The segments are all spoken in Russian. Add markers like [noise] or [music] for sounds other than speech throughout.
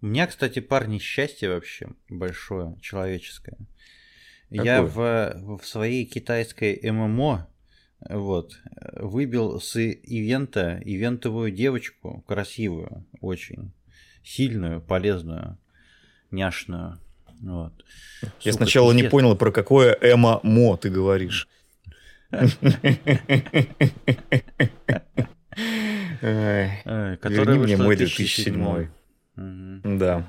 У меня, кстати, парни, счастье вообще большое, человеческое. Какое? Я в, в своей китайской ММО вот, выбил с ивента ивентовую девочку, красивую, очень сильную, полезную, няшную. Вот. Я Сука, сначала пиздец. не понял, про какое ММО ты говоришь. [laughs] Который мне мой 2007. Да.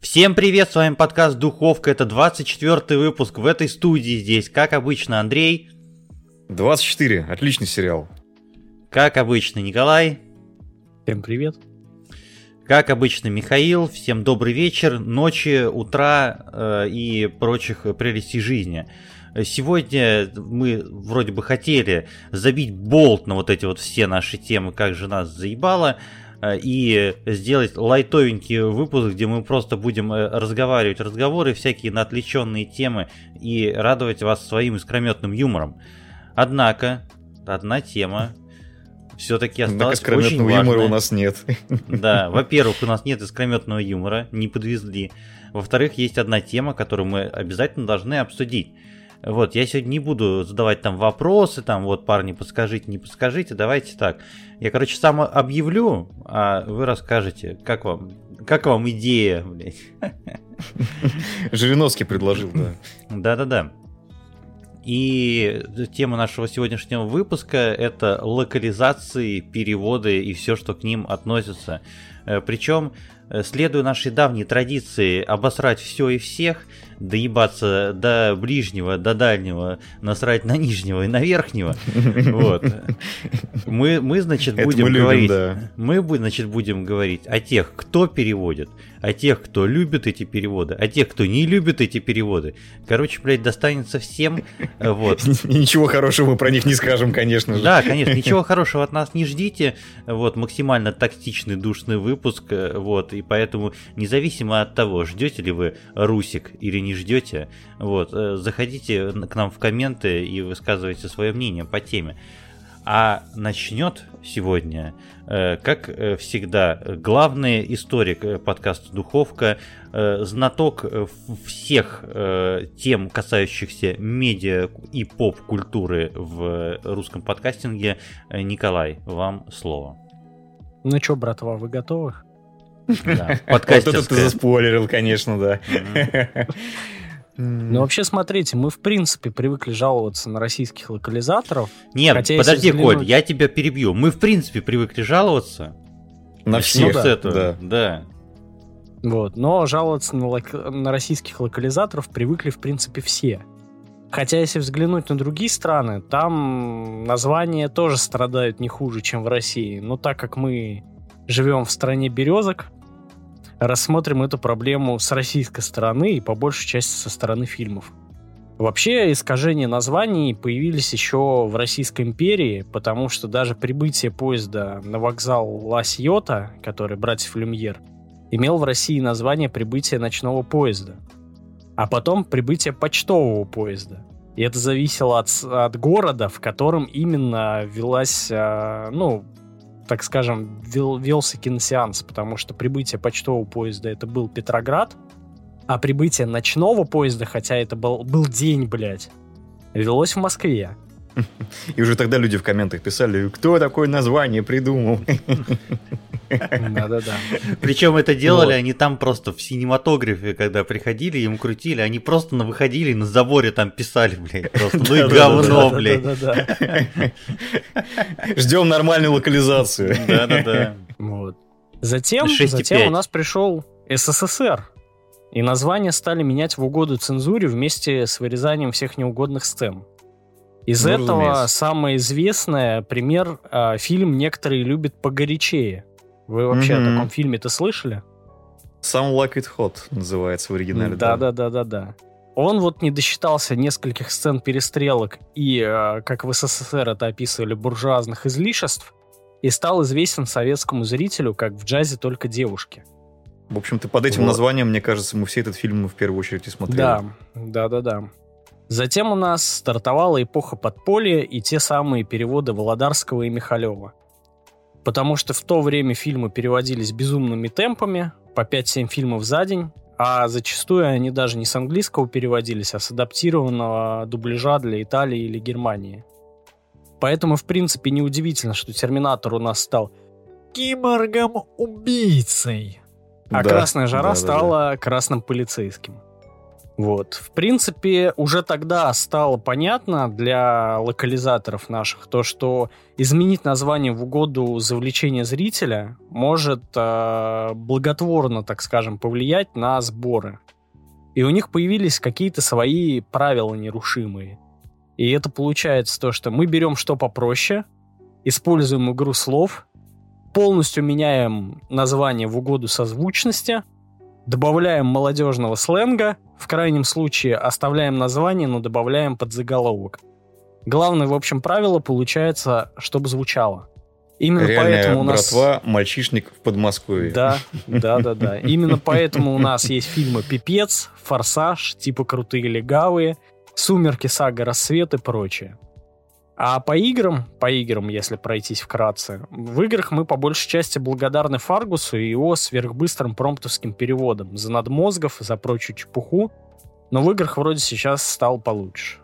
Всем привет, с вами подкаст Духовка, это 24 выпуск в этой студии здесь, как обычно, Андрей. 24, отличный сериал. Как обычно, Николай. Всем привет. Как обычно, Михаил, всем добрый вечер, ночи, утра э, и прочих прелестей жизни. Сегодня мы вроде бы хотели забить болт на вот эти вот все наши темы, как же нас заебало, э, и сделать лайтовенький выпуск, где мы просто будем э, разговаривать разговоры, всякие на отвлеченные темы и радовать вас своим искрометным юмором. Однако, одна тема все-таки осталось так очень важное. юмора у нас нет. [laughs] Да, во-первых, у нас нет искрометного юмора, не подвезли. Во-вторых, есть одна тема, которую мы обязательно должны обсудить. Вот, я сегодня не буду задавать там вопросы, там, вот, парни, подскажите, не подскажите, давайте так. Я, короче, сам объявлю, а вы расскажете, как вам, как вам идея, блядь. Жириновский предложил, да. [laughs] Да-да-да. И тема нашего сегодняшнего выпуска это локализации, переводы и все, что к ним относится. Э, Причем, э, следуя нашей давней традиции обосрать все и всех, доебаться до ближнего, до дальнего, насрать на нижнего и на верхнего. [laughs] Вот. Мы, мы значит, будем мы говорить. да. Мы, значит, будем говорить о тех, кто переводит, о тех, кто любит эти переводы, о тех, кто не любит эти переводы. Короче, блядь, достанется всем. Э, вот. [laughs] Ничего хорошего мы про них не скажем, конечно же. Да, конечно, [laughs] ничего хорошего от нас не ждите. Вот, максимально тактичный, душный выпуск. Э, вот, и поэтому, независимо от того, ждете ли вы Русик или не ждете, вот, э, заходите к нам в комменты и высказывайте свое мнение по теме. А начнет сегодня, э, как э, всегда, главный историк подкаста «Духовка», знаток всех тем, касающихся медиа и поп-культуры в русском подкастинге. Николай, вам слово. Ну что, братва, вы готовы? Да, [laughs] вот это ты заспойлерил, конечно, да. Ну, вообще, смотрите, мы, в принципе, привыкли жаловаться на российских локализаторов. Нет, хотя, подожди, взглянуть... Коль, я тебя перебью. Мы, в принципе, привыкли жаловаться. На всех, ну, этого. да. да. Вот, но жаловаться на, лок... на российских локализаторов привыкли, в принципе, все. Хотя, если взглянуть на другие страны, там названия тоже страдают не хуже, чем в России. Но так как мы живем в стране березок, рассмотрим эту проблему с российской стороны и по большей части со стороны фильмов. Вообще искажения названий появились еще в Российской империи, потому что даже прибытие поезда на вокзал Ла-Сьота, который братьев Люмьер, имел в России название прибытия ночного поезда, а потом прибытие почтового поезда. И это зависело от, от города, в котором именно велась, а, ну, так скажем, вел, велся киносеанс, потому что прибытие почтового поезда это был Петроград, а прибытие ночного поезда, хотя это был, был день, блядь, велось в Москве. И уже тогда люди в комментах писали, кто такое название придумал. Да-да-да. Причем это делали вот. они там просто в синематографе, когда приходили, им крутили, они просто на выходили, на заборе там писали, блядь, просто, ну и говно, блядь. [laughs] Ждем нормальную локализацию. Да-да-да. Вот. Затем, затем у нас пришел СССР. И названия стали менять в угоду цензуре вместе с вырезанием всех неугодных сцен. Из ну, этого разумеется. самое известное пример э, фильм некоторые любят погорячее. Вы вообще mm-hmm. о таком фильме-то слышали? Some Like It Hot называется в оригинале. Да, да, да, да, да. Он вот не досчитался нескольких сцен перестрелок и, э, как в СССР это описывали, буржуазных излишеств, и стал известен советскому зрителю как в джазе только девушки. В общем-то, под этим вот. названием, мне кажется, мы все этот фильм в первую очередь и смотрели. Да, да, да, да. Затем у нас стартовала эпоха подполья и те самые переводы Володарского и Михалева. Потому что в то время фильмы переводились безумными темпами, по 5-7 фильмов за день, а зачастую они даже не с английского переводились, а с адаптированного дубляжа для Италии или Германии. Поэтому, в принципе, неудивительно, что Терминатор у нас стал киборгом-убийцей, а Да, Красная жара да, да, стала красным полицейским. Вот. В принципе, уже тогда стало понятно для локализаторов наших то, что изменить название в угоду завлечения зрителя может э, благотворно, так скажем, повлиять на сборы. И у них появились какие-то свои правила нерушимые. И это получается то, что мы берем что попроще, используем игру слов, полностью меняем название в угоду созвучности, добавляем молодежного сленга, в крайнем случае оставляем название, но добавляем подзаголовок. Главное, в общем, правило получается, чтобы звучало. Именно Реальная поэтому у нас... братва, мальчишник в Подмосковье. Да, да, да, да. Именно поэтому у нас есть фильмы «Пипец», «Форсаж», типа «Крутые легавые», «Сумерки», «Сага», «Рассвет» и прочее. А по играм, по играм, если пройтись вкратце, в играх мы по большей части благодарны Фаргусу и его сверхбыстрым промптовским переводом за надмозгов, за прочую чепуху, но в играх вроде сейчас стал получше.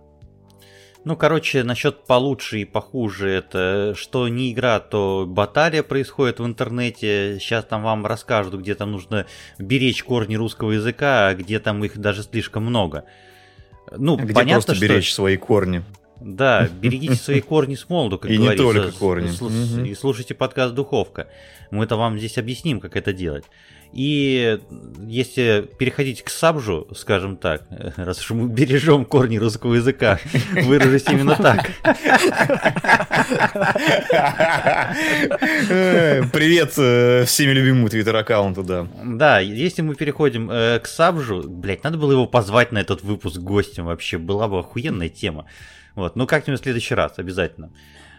Ну, короче, насчет получше и похуже, это что не игра, то баталия происходит в интернете. Сейчас там вам расскажут, где там нужно беречь корни русского языка, а где там их даже слишком много. Ну, Где понятно, просто что... беречь свои корни. Да, берегите свои [laughs] корни с молоду, как И не говорится. только корни. Слу-. И слушайте подкаст «Духовка». Мы-то вам здесь объясним, как это делать. И если переходить к сабжу, скажем так, [laughs] раз уж мы бережем корни русского языка, [laughs] выражусь именно так. Привет э, всеми любимому твиттер-аккаунту, да. Да, если мы переходим э, к сабжу, блять, надо было его позвать на этот выпуск гостем вообще, была бы охуенная тема. Вот, ну как-нибудь в следующий раз, обязательно.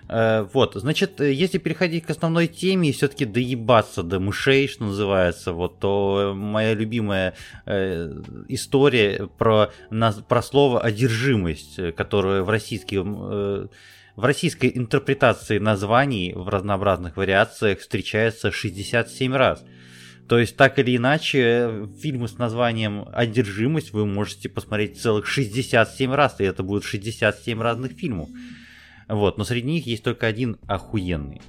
Э, вот, значит, э, если переходить к основной теме и все-таки доебаться до мышей, что называется, вот, то моя любимая э, история про, наз- про слово одержимость, э, которое в российском э, в российской интерпретации названий в разнообразных вариациях встречается 67 раз. То есть, так или иначе, фильмы с названием «Одержимость» вы можете посмотреть целых 67 раз, и это будет 67 разных фильмов. Вот, но среди них есть только один охуенный.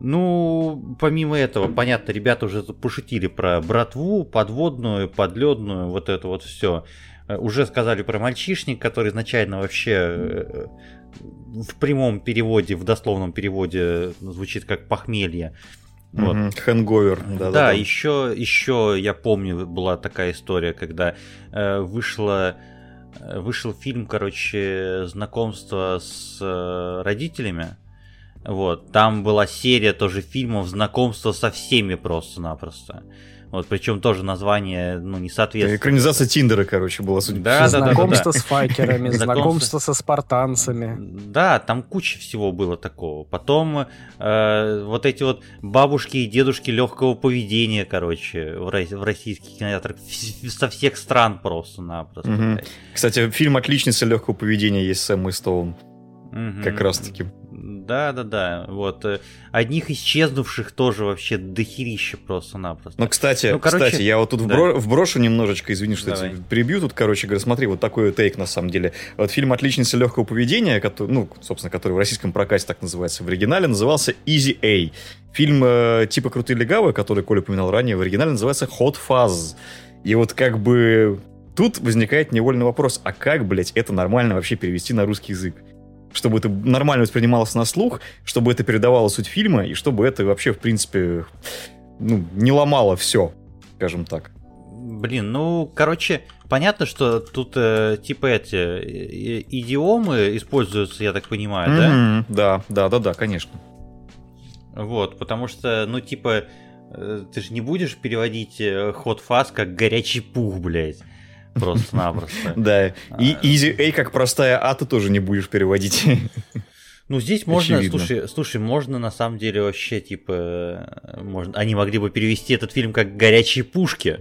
Ну, помимо этого, понятно, ребята уже пошутили про братву, подводную, подледную, вот это вот все. Уже сказали про мальчишник, который изначально вообще э, в прямом переводе, в дословном переводе звучит как похмелье. Вот. Хэнговер. Да, Да, еще, еще я помню, была такая история, когда э, вышла, э, вышел фильм, короче, знакомство с э, родителями. Вот, там была серия тоже фильмов знакомство со всеми просто-напросто. Вот, причем тоже название, ну, не соответствует. Экранизация Тиндера, короче, была, судя по Да, всему. да, да, знакомство да. с факерами, Знакомство. со спартанцами. Да, там куча всего было такого. Потом э, вот эти вот бабушки и дедушки легкого поведения, короче, в, в российских кинотеатрах со всех стран просто-напросто. Блядь. Кстати, фильм «Отличница легкого поведения» есть с Эммой Стоун. Мгм. Как раз-таки. Да, да, да. Вот. э, Одних исчезнувших тоже вообще дохерища просто-напросто. Ну, кстати, Ну, короче, кстати, я вот тут да. вбро- вброшу немножечко, извини, что я Давай. тебя перебью тут, короче говоря, смотри, вот такой тейк на самом деле. Вот фильм «Отличница легкого поведения», который, ну, собственно, который в российском прокате так называется, в оригинале назывался «Easy A». Фильм э, типа «Крутые легавые», который Коля упоминал ранее, в оригинале называется «Hot Fuzz». И вот как бы тут возникает невольный вопрос, а как, блядь, это нормально вообще перевести на русский язык? Чтобы это нормально воспринималось на слух, чтобы это передавало суть фильма, и чтобы это вообще, в принципе, ну, не ломало все, скажем так. Блин, ну, короче, понятно, что тут э, типа эти э, идиомы используются, я так понимаю, да? Мгм. Да, да, да, да, конечно. Вот, потому что, ну, типа, э, ты же не будешь переводить э, ход фаз как горячий пух, блядь. Просто-напросто. [laughs] Да. И А. Easy A как простая А ты тоже не будешь переводить. [laughs] Ну, здесь можно, Очевидно. слушай, слушай, можно на самом деле вообще, типа, э, можно, они могли бы перевести этот фильм как горячие пушки.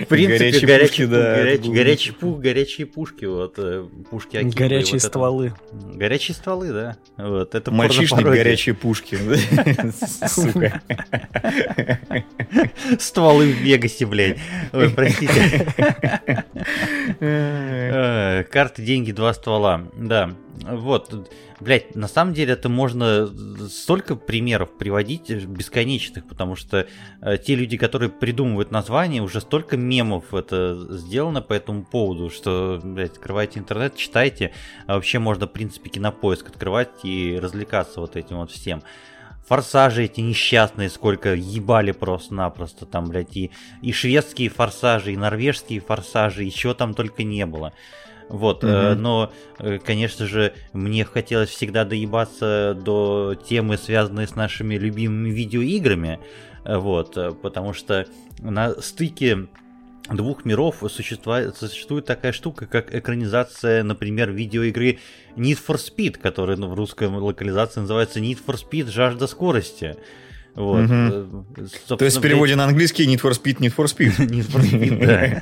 В принципе, горячий пух, горячие пушки, вот, э, пушки Горячие стволы. Горячие стволы, да. Вот, это Мальчишник горячие пушки. [laughs] Сука. Стволы в Вегасе, блядь. Ой, простите. [laughs] Э, Карты, деньги, два ствола. Да. Вот. Блять, на самом деле это можно столько примеров приводить бесконечных, потому что э, те люди, которые придумывают названия, уже столько мемов это сделано по этому поводу, что, блядь, открывайте интернет, читайте, а вообще можно, в принципе, кинопоиск открывать и развлекаться вот этим вот всем. Форсажи эти несчастные, сколько ебали просто-напросто там, блядь, и, и шведские форсажи, и норвежские форсажи, и чего там только не было. Вот, э, Мгм. но, э, конечно же, мне хотелось всегда доебаться до темы, связанной с нашими любимыми видеоиграми, э, вот, э, потому что на стыке двух миров существует, существует такая штука, как экранизация, например, видеоигры Need for Speed, которая ну, в русской локализации называется Need for Speed Жажда скорости. Вот. Э, То есть в переводе на английский Need for Speed, Need for Speed. [laughs] Need for Speed, да.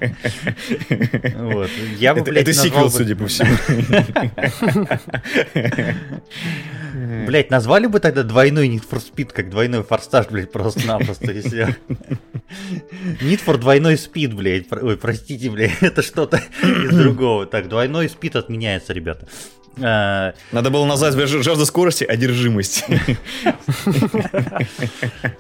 [laughs] Вот. Я бы, Это блядь, это сиквел, бы- судя по всему. [laughs] Блять, назвали бы тогда двойной Need for Speed, как двойной форсаж, блядь, просто-напросто, если... Need for двойной Speed, блядь. Ой, простите, блядь, это что-то из другого. Так, двойной Speed отменяется, ребята. А, Надо было назвать «Жа- жажда скорости одержимость.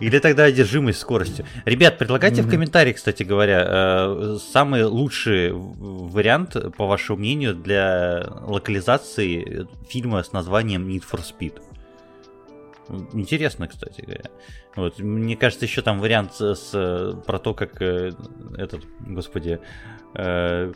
Или тогда одержимость скоростью. Ребят, предлагайте в комментариях, кстати говоря, э, самый лучший вариант, по вашему мнению, для локализации фильма с названием Need for Speed. Интересно, кстати говоря. Вот, мне кажется, еще там вариант с, с- про то, как э, этот, господи, э,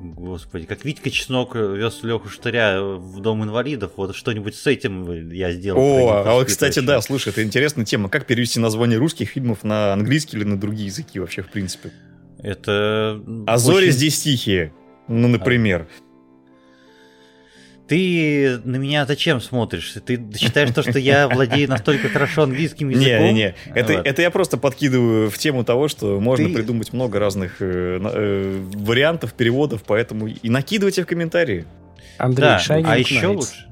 господи, как Витька Чеснок вез Леху Штыря в дом инвалидов, вот что-нибудь с этим я сделал. О, а вот, кстати, вообще. да, слушай, это интересная тема. Как перевести название русских фильмов на английский или на другие языки вообще, в принципе? Это... А зори очень- здесь тихие. Ну, например. Ты на меня зачем смотришь? Ты считаешь то, что я [laughs] владею настолько хорошо английским языком? Не-не-не, это, Вот. это я просто подкидываю в тему того, что можно Ты- придумать много разных э, э, вариантов, переводов, поэтому и накидывайте в комментарии. Андрей, Да, Shining а еще Knights. лучше.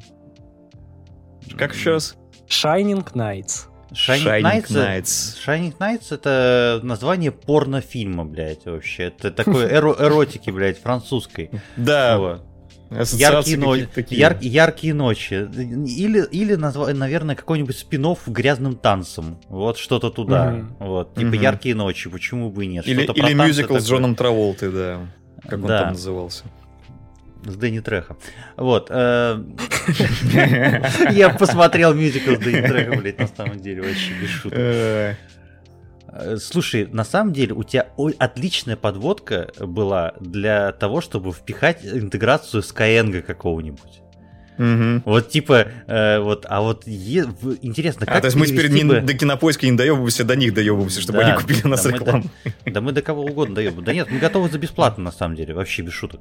Как еще раз? Shining Knights. Shining, Shining Knights, Knights. Shining Knights это название порнофильма, блядь, вообще. Это такой эро- эротики, блядь, французской. Да, Вот. Яркие, но- яр- яркие ночи. Или, или назва- наверное, какой-нибудь спинов грязным танцем. Вот что-то туда. Мгм. Вот. Типа Мгм. яркие ночи, почему бы и нет. Или, Что-то или мюзикл с такое. Джоном Траволтой, да. Как он Да. там назывался. С Дэнни Треха. Вот. э, [laughs] Я посмотрел мюзикл с Дэнни Треха, блядь, на самом деле, вообще без шуток. Э, Слушай, на самом деле у тебя отличная подводка была для того, чтобы впихать интеграцию Skyeng какого-нибудь. Мгм. Вот типа, э, вот, а вот е- интересно, как А, то есть мы теперь не бы- до кинопоиска не доебываемся, до них доебываемся, чтобы Да, они купили нас да мы рекламу. Да мы до кого угодно даем. Да нет, мы готовы за бесплатно, на самом деле, вообще без шуток.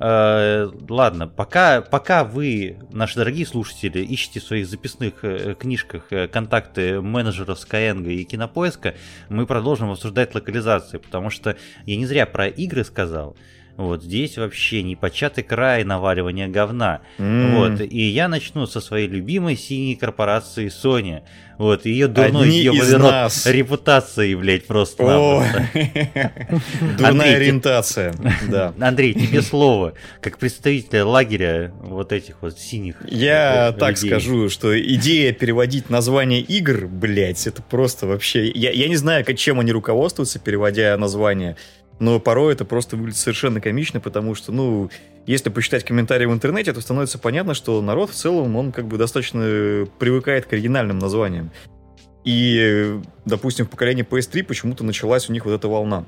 Э, ладно, пока, пока вы, наши дорогие слушатели, ищете в своих записных э, книжках э, контакты менеджеров Skyeng и Кинопоиска, мы продолжим обсуждать локализации, потому что я не зря про игры сказал. Вот здесь вообще непочатый край наваливания говна. М. Вот, и я начну со своей любимой синей корпорации Sony. Вот, ее дурной Одни из нас. репутацией, блядь, просто. О, [laughs] Дурная ориентация, да. [laughs] Андрей, тебе слово, как представителя лагеря вот этих вот синих. Я э, так скажу, что идея переводить название игр, блять, это просто вообще... Я, я не знаю, как- чем они руководствуются, переводя название, но порой это просто выглядит совершенно комично, потому что, ну, если почитать комментарии в интернете, то становится понятно, что народ в целом, он как бы достаточно привыкает к оригинальным названиям. И, допустим, в поколении PS3 почему-то началась у них вот эта волна.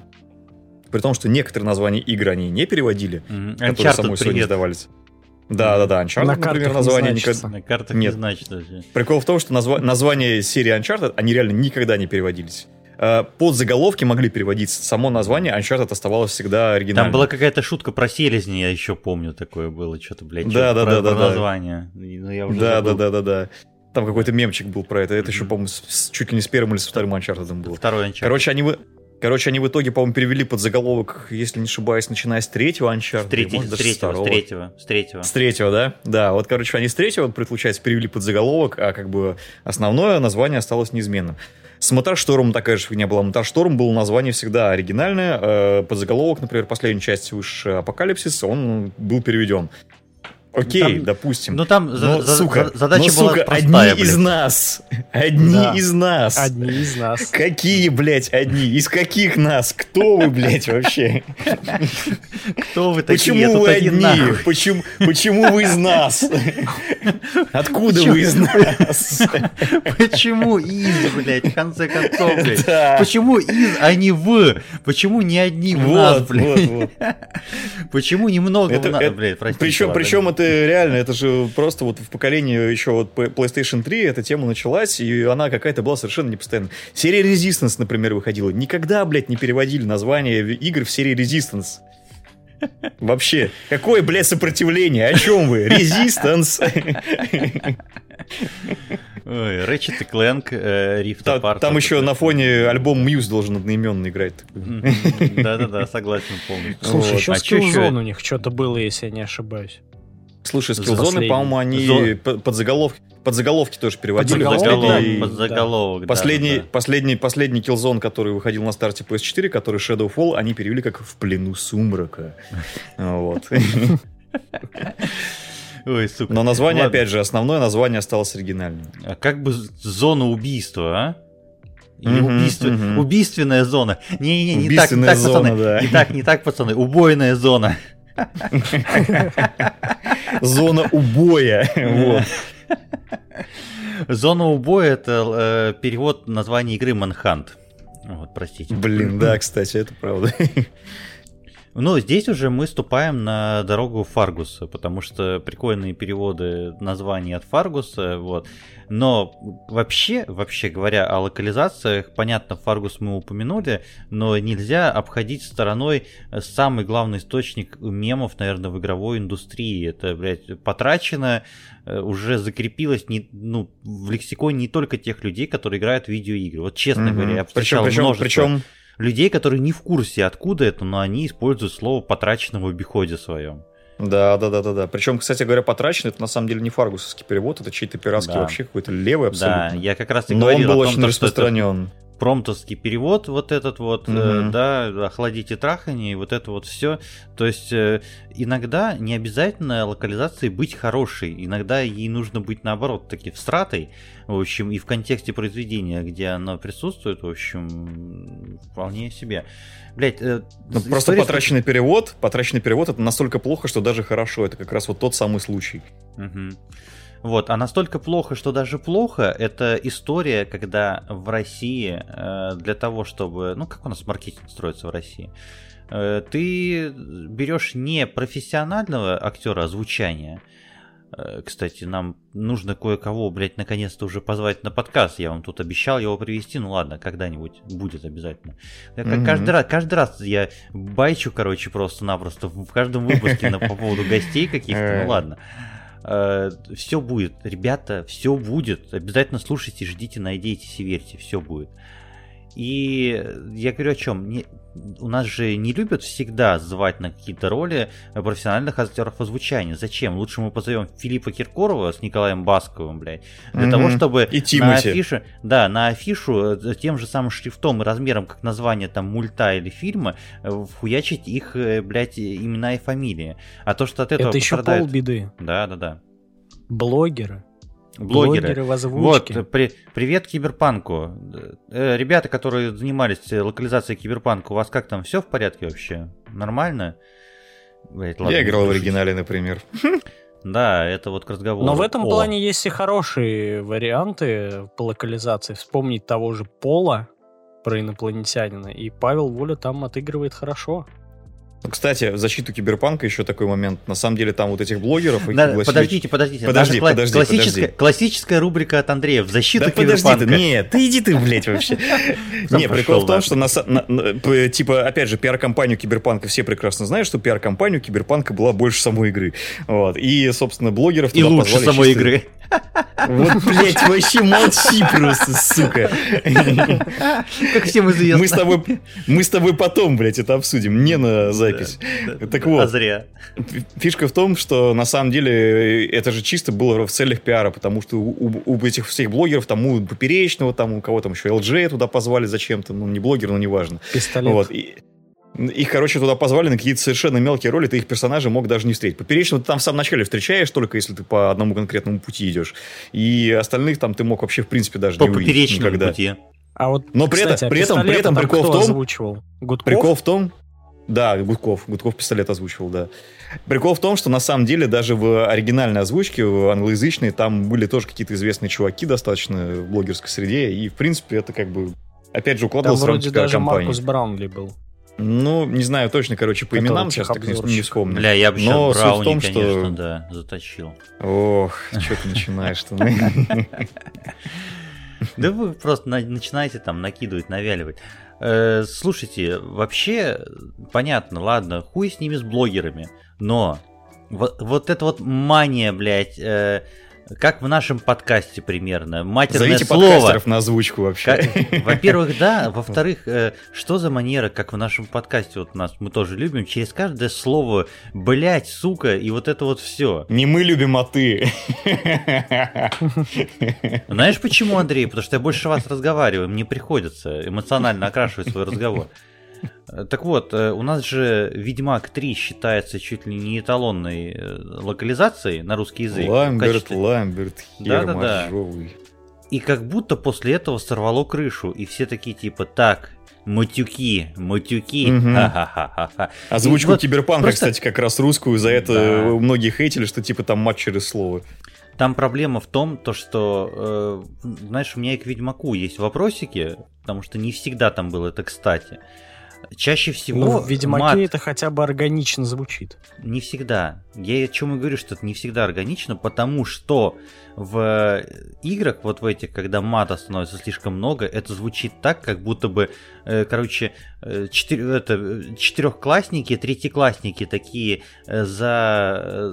При том, что некоторые названия игр они не переводили, Мгм. которые Uncharted, самой Sony привет. сдавались. Да-да-да, Uncharted, На например, не название значится. никогда... На картах Нет. не значит вообще. Прикол в том, что назва- название серии Uncharted, они реально никогда не переводились. Э, Под заголовки могли переводиться. Само название Uncharted оставалось всегда оригинальным. Там была какая-то шутка про селезни, я еще помню, такое было, что-то, блядь, Да, да, про, да, про да, название. И, Ну, я уже Да, да, да, да, да. Там какой-то мемчик был про это. Это еще, по-моему, с- чуть ли не с первым или со вторым Uncharted было. Второй Uncharted. Короче, они, короче, они в итоге, по-моему, перевели под заголовок, если не ошибаюсь, начиная с третьего Uncharted. с, третий- может, с третьего, с второго. третьего, с третьего. С третьего, да? Да, вот, короче, они с третьего, получается, перевели под заголовок, а как бы основное название осталось неизменным. С Мотошторм такая же фигня была. Мотошторм было название всегда оригинальное. э, Под заголовок, например, последней части вышедшей Апокалипсис, он был переведен. Окей, Там- допустим. Ну там Но, за- сука, за- задача но, была сука, простая, одни из блядь. нас. Одни Да. из нас. Одни из нас. Какие, блядь, одни? Из каких нас? Кто вы, блядь, вообще? Кто вы такие? Почему вы одни? Почему, почему вы из нас? Откуда вы из нас? Почему из, блядь, в конце концов, блядь? Почему из, а не в? Почему не одни в нас, Вот, блядь? Почему немного Это- в нас, блядь, простите. Причем, причем это реально, это же просто вот в поколении еще вот PlayStation 3 эта тема началась, и она какая-то была совершенно непостоянная. Серия Resistance, например, выходила. Никогда, блядь, не переводили название игр в серии Resistance. Вообще, какое, блядь, сопротивление? О чем вы? Resistance. Ой, Ratchet и Clank, э, Rift Та- Apart. Там еще на фоне альбом Muse должен одноименно играть. Да-да-да, согласен полностью. Слушай, Вот. еще А? Skillzone у них что-то было, если я не ошибаюсь. Слушай, скиллзоны, по-моему, они Зо- по- под заголовки, под заголовки тоже переводили. Под Заголовок, Последний- да, Последний, да, последний, последний Killzone, который выходил на старте PS4, который Shadowfall, они перевели как «В плену сумрака». Вот. Ой, сука. Но название, Ладно. опять же, основное название осталось оригинальным. А как бы зона убийства, а? Или Мгм, убийство, мгм. убийственная зона. Не-не-не, не так, не так, зона, пацаны. да. Не так, не так, пацаны. Убойная зона. Зона убоя. Вот. Зона убоя это э, перевод названия игры Manhunt. Вот, простите. Блин, да, кстати, это правда. Ну, здесь уже мы ступаем на дорогу Фаргуса, потому что прикольные переводы названий от Фаргуса, вот. Но вообще, вообще говоря о локализациях, понятно, Фаргус мы упомянули, но нельзя обходить стороной самый главный источник мемов, наверное, в игровой индустрии. Это, блядь, потрачено, э, уже закрепилось не, ну, в лексиконе не только тех людей, которые играют в видеоигры. Вот честно говоря, я Причем, встречал причем, множество причем, людей, которые не в курсе, откуда это, но они используют слово потрачено в обиходе своем. да, да, да, да, да. Причем, кстати говоря, потрачено, это на самом деле не фаргусовский перевод, это чей-то пиратский Да. вообще какой-то левый абсолютно. Да, я как раз и Но он был о том, очень то, что это распространен. Промтовский перевод, вот этот вот, э, Мгм. да, охладите трахание, и вот это вот все. То есть э, иногда не обязательно локализации быть хорошей, иногда ей нужно быть наоборот таки всратой, в общем, и в контексте произведения, где оно присутствует, в общем, вполне себе. Блять, Ну, просто потраченный перевод, потраченный перевод это настолько плохо, что даже хорошо. Это как раз вот тот самый случай. Мгм. Вот, а настолько плохо, что даже плохо, это история, когда в России э, для того, чтобы, ну как у нас маркетинг строится в России, э, ты берешь не профессионального актера озвучания, э, кстати, нам нужно кое-кого, блядь, наконец-то уже позвать на подкаст. Я вам тут обещал его привести. Ну ладно, когда-нибудь будет обязательно. Мгм. каждый раз, каждый раз я байчу, короче, просто-напросто в каждом выпуске по поводу гостей каких-то. Ну ладно. Все будет, ребята, все будет. Обязательно слушайте, ждите, надейтесь и верьте, все будет. И я говорю о чем? Не, у нас же не любят всегда звать на какие-то роли профессиональных актеров озвучания. Зачем? Лучше мы позовем Филиппа Киркорова с Николаем Басковым, блядь. Для Мгм. того, чтобы И на афише, да, на афишу э, тем же самым шрифтом и размером, как название там мульта или фильма, э, вхуячить их, э, блядь, имена и фамилии. А то, что от этого Это еще пострадает- полбеды. Да, да, да. Блогеры. Блогеры. в Вот, озвучке. при- привет Киберпанку. Э, ребята, которые занимались э, локализацией Киберпанка, у вас как там, все в порядке вообще? Нормально? Блядь, ладно, Я играл в оригинале, например. [laughs] Да, это вот к разговору. Но в этом о. плане есть и хорошие варианты по локализации. Вспомнить того же Пола про инопланетянина. И Павел Воля там отыгрывает хорошо. Ну, Кстати, в защиту киберпанка еще такой момент. На самом деле там вот этих блогеров... их Да, пригласили- подождите, подождите. Подожди, Наша подожди, классическая, подожди. классическая рубрика от Андрея в защиту Да подожди ты, Киберпанка. нет, ты иди ты, блядь, вообще. [laughs] Не, прикол в том, что, на типа, опять же, пиар-компанию Киберпанка все прекрасно знают, что пиар-компанию Киберпанка была больше самой игры. Вот. И, собственно, блогеров И лучше самой игры. Вот, блядь, вообще молчи просто, сука. Как всем известно. Мы с тобой, мы с тобой потом, блядь, это обсудим, не на запись. Так вот. А зря. Фишка в том, что на самом деле это же чисто было в целях пиара, потому что у, у этих всех блогеров, там у Поперечного, там у кого там еще LJ туда позвали зачем-то, ну не блогер, но неважно. Пистолет. Вот. И, их, короче, туда позвали на какие-то совершенно мелкие роли, ты их персонажей мог даже не встретить. Поперечного ты там в самом начале встречаешь, только если ты по одному конкретному пути идешь. И остальных там ты мог вообще, в принципе, даже По не увидеть поперечному никогда. пути. А вот, Но при кстати, этом- а при этом- при этом там прикол в том- озвучивал? Гудков? Прикол в том, да, Гудков, Гудков пистолет озвучивал, да. Прикол в том, что на самом деле даже в оригинальной озвучке, в англоязычной, там были тоже какие-то известные чуваки достаточно в блогерской среде, и, в принципе, это как бы, опять же, Там укладывалось в вроде рамки даже компании. Маркус Браунли был. Ну, не знаю точно, короче, по именам сейчас так не, вспомню. Бля, я бы сейчас Но суть в Брауни, том, конечно, что- да, заточил. Ох, что ты начинаешь-то? [laughs] Да вы просто на- начинаете там накидывать, навяливать. Э, слушайте, вообще, понятно, ладно, хуй с ними, с блогерами, но вот, вот эта вот мания, блядь, э, как в нашем подкасте примерно, матерное Зовите слово. подкастеров на озвучку вообще. Как- [laughs] Во-первых, да. Во-вторых, э, что за манера, как в нашем подкасте, вот нас мы тоже любим, через каждое слово, блять, сука, и вот это вот все. Не мы любим, а ты. Знаешь почему, Андрей? Потому что я больше вас разговариваю, мне приходится эмоционально окрашивать свой разговор. Э, Так вот, э, у нас же Ведьмак 3 считается чуть ли не эталонной э, локализацией на русский язык. Ламберт, качестве- Ламберт, хер Да-да-да. моржовый. И как будто после этого сорвало крышу, и все такие типа, так, матюки, матюки, Мгм. ха-ха-ха-ха. Озвучку И вот Киберпанка, просто- кстати, как раз русскую, за это Да. многие хейтили, что типа там мат через слово. Там проблема в том, то, что, э, знаешь, у меня и к Ведьмаку есть вопросики, потому что не всегда там было это кстати. Чаще всего Ну, в Ведьмаке мат это хотя бы органично звучит. не всегда. Я о чем и говорю, что это не всегда органично, потому что в играх, вот в этих, когда мата становится слишком много, это звучит так, как будто бы, э, короче, э, четыре- это, э, четырехклассники, третьеклассники такие э, за, э,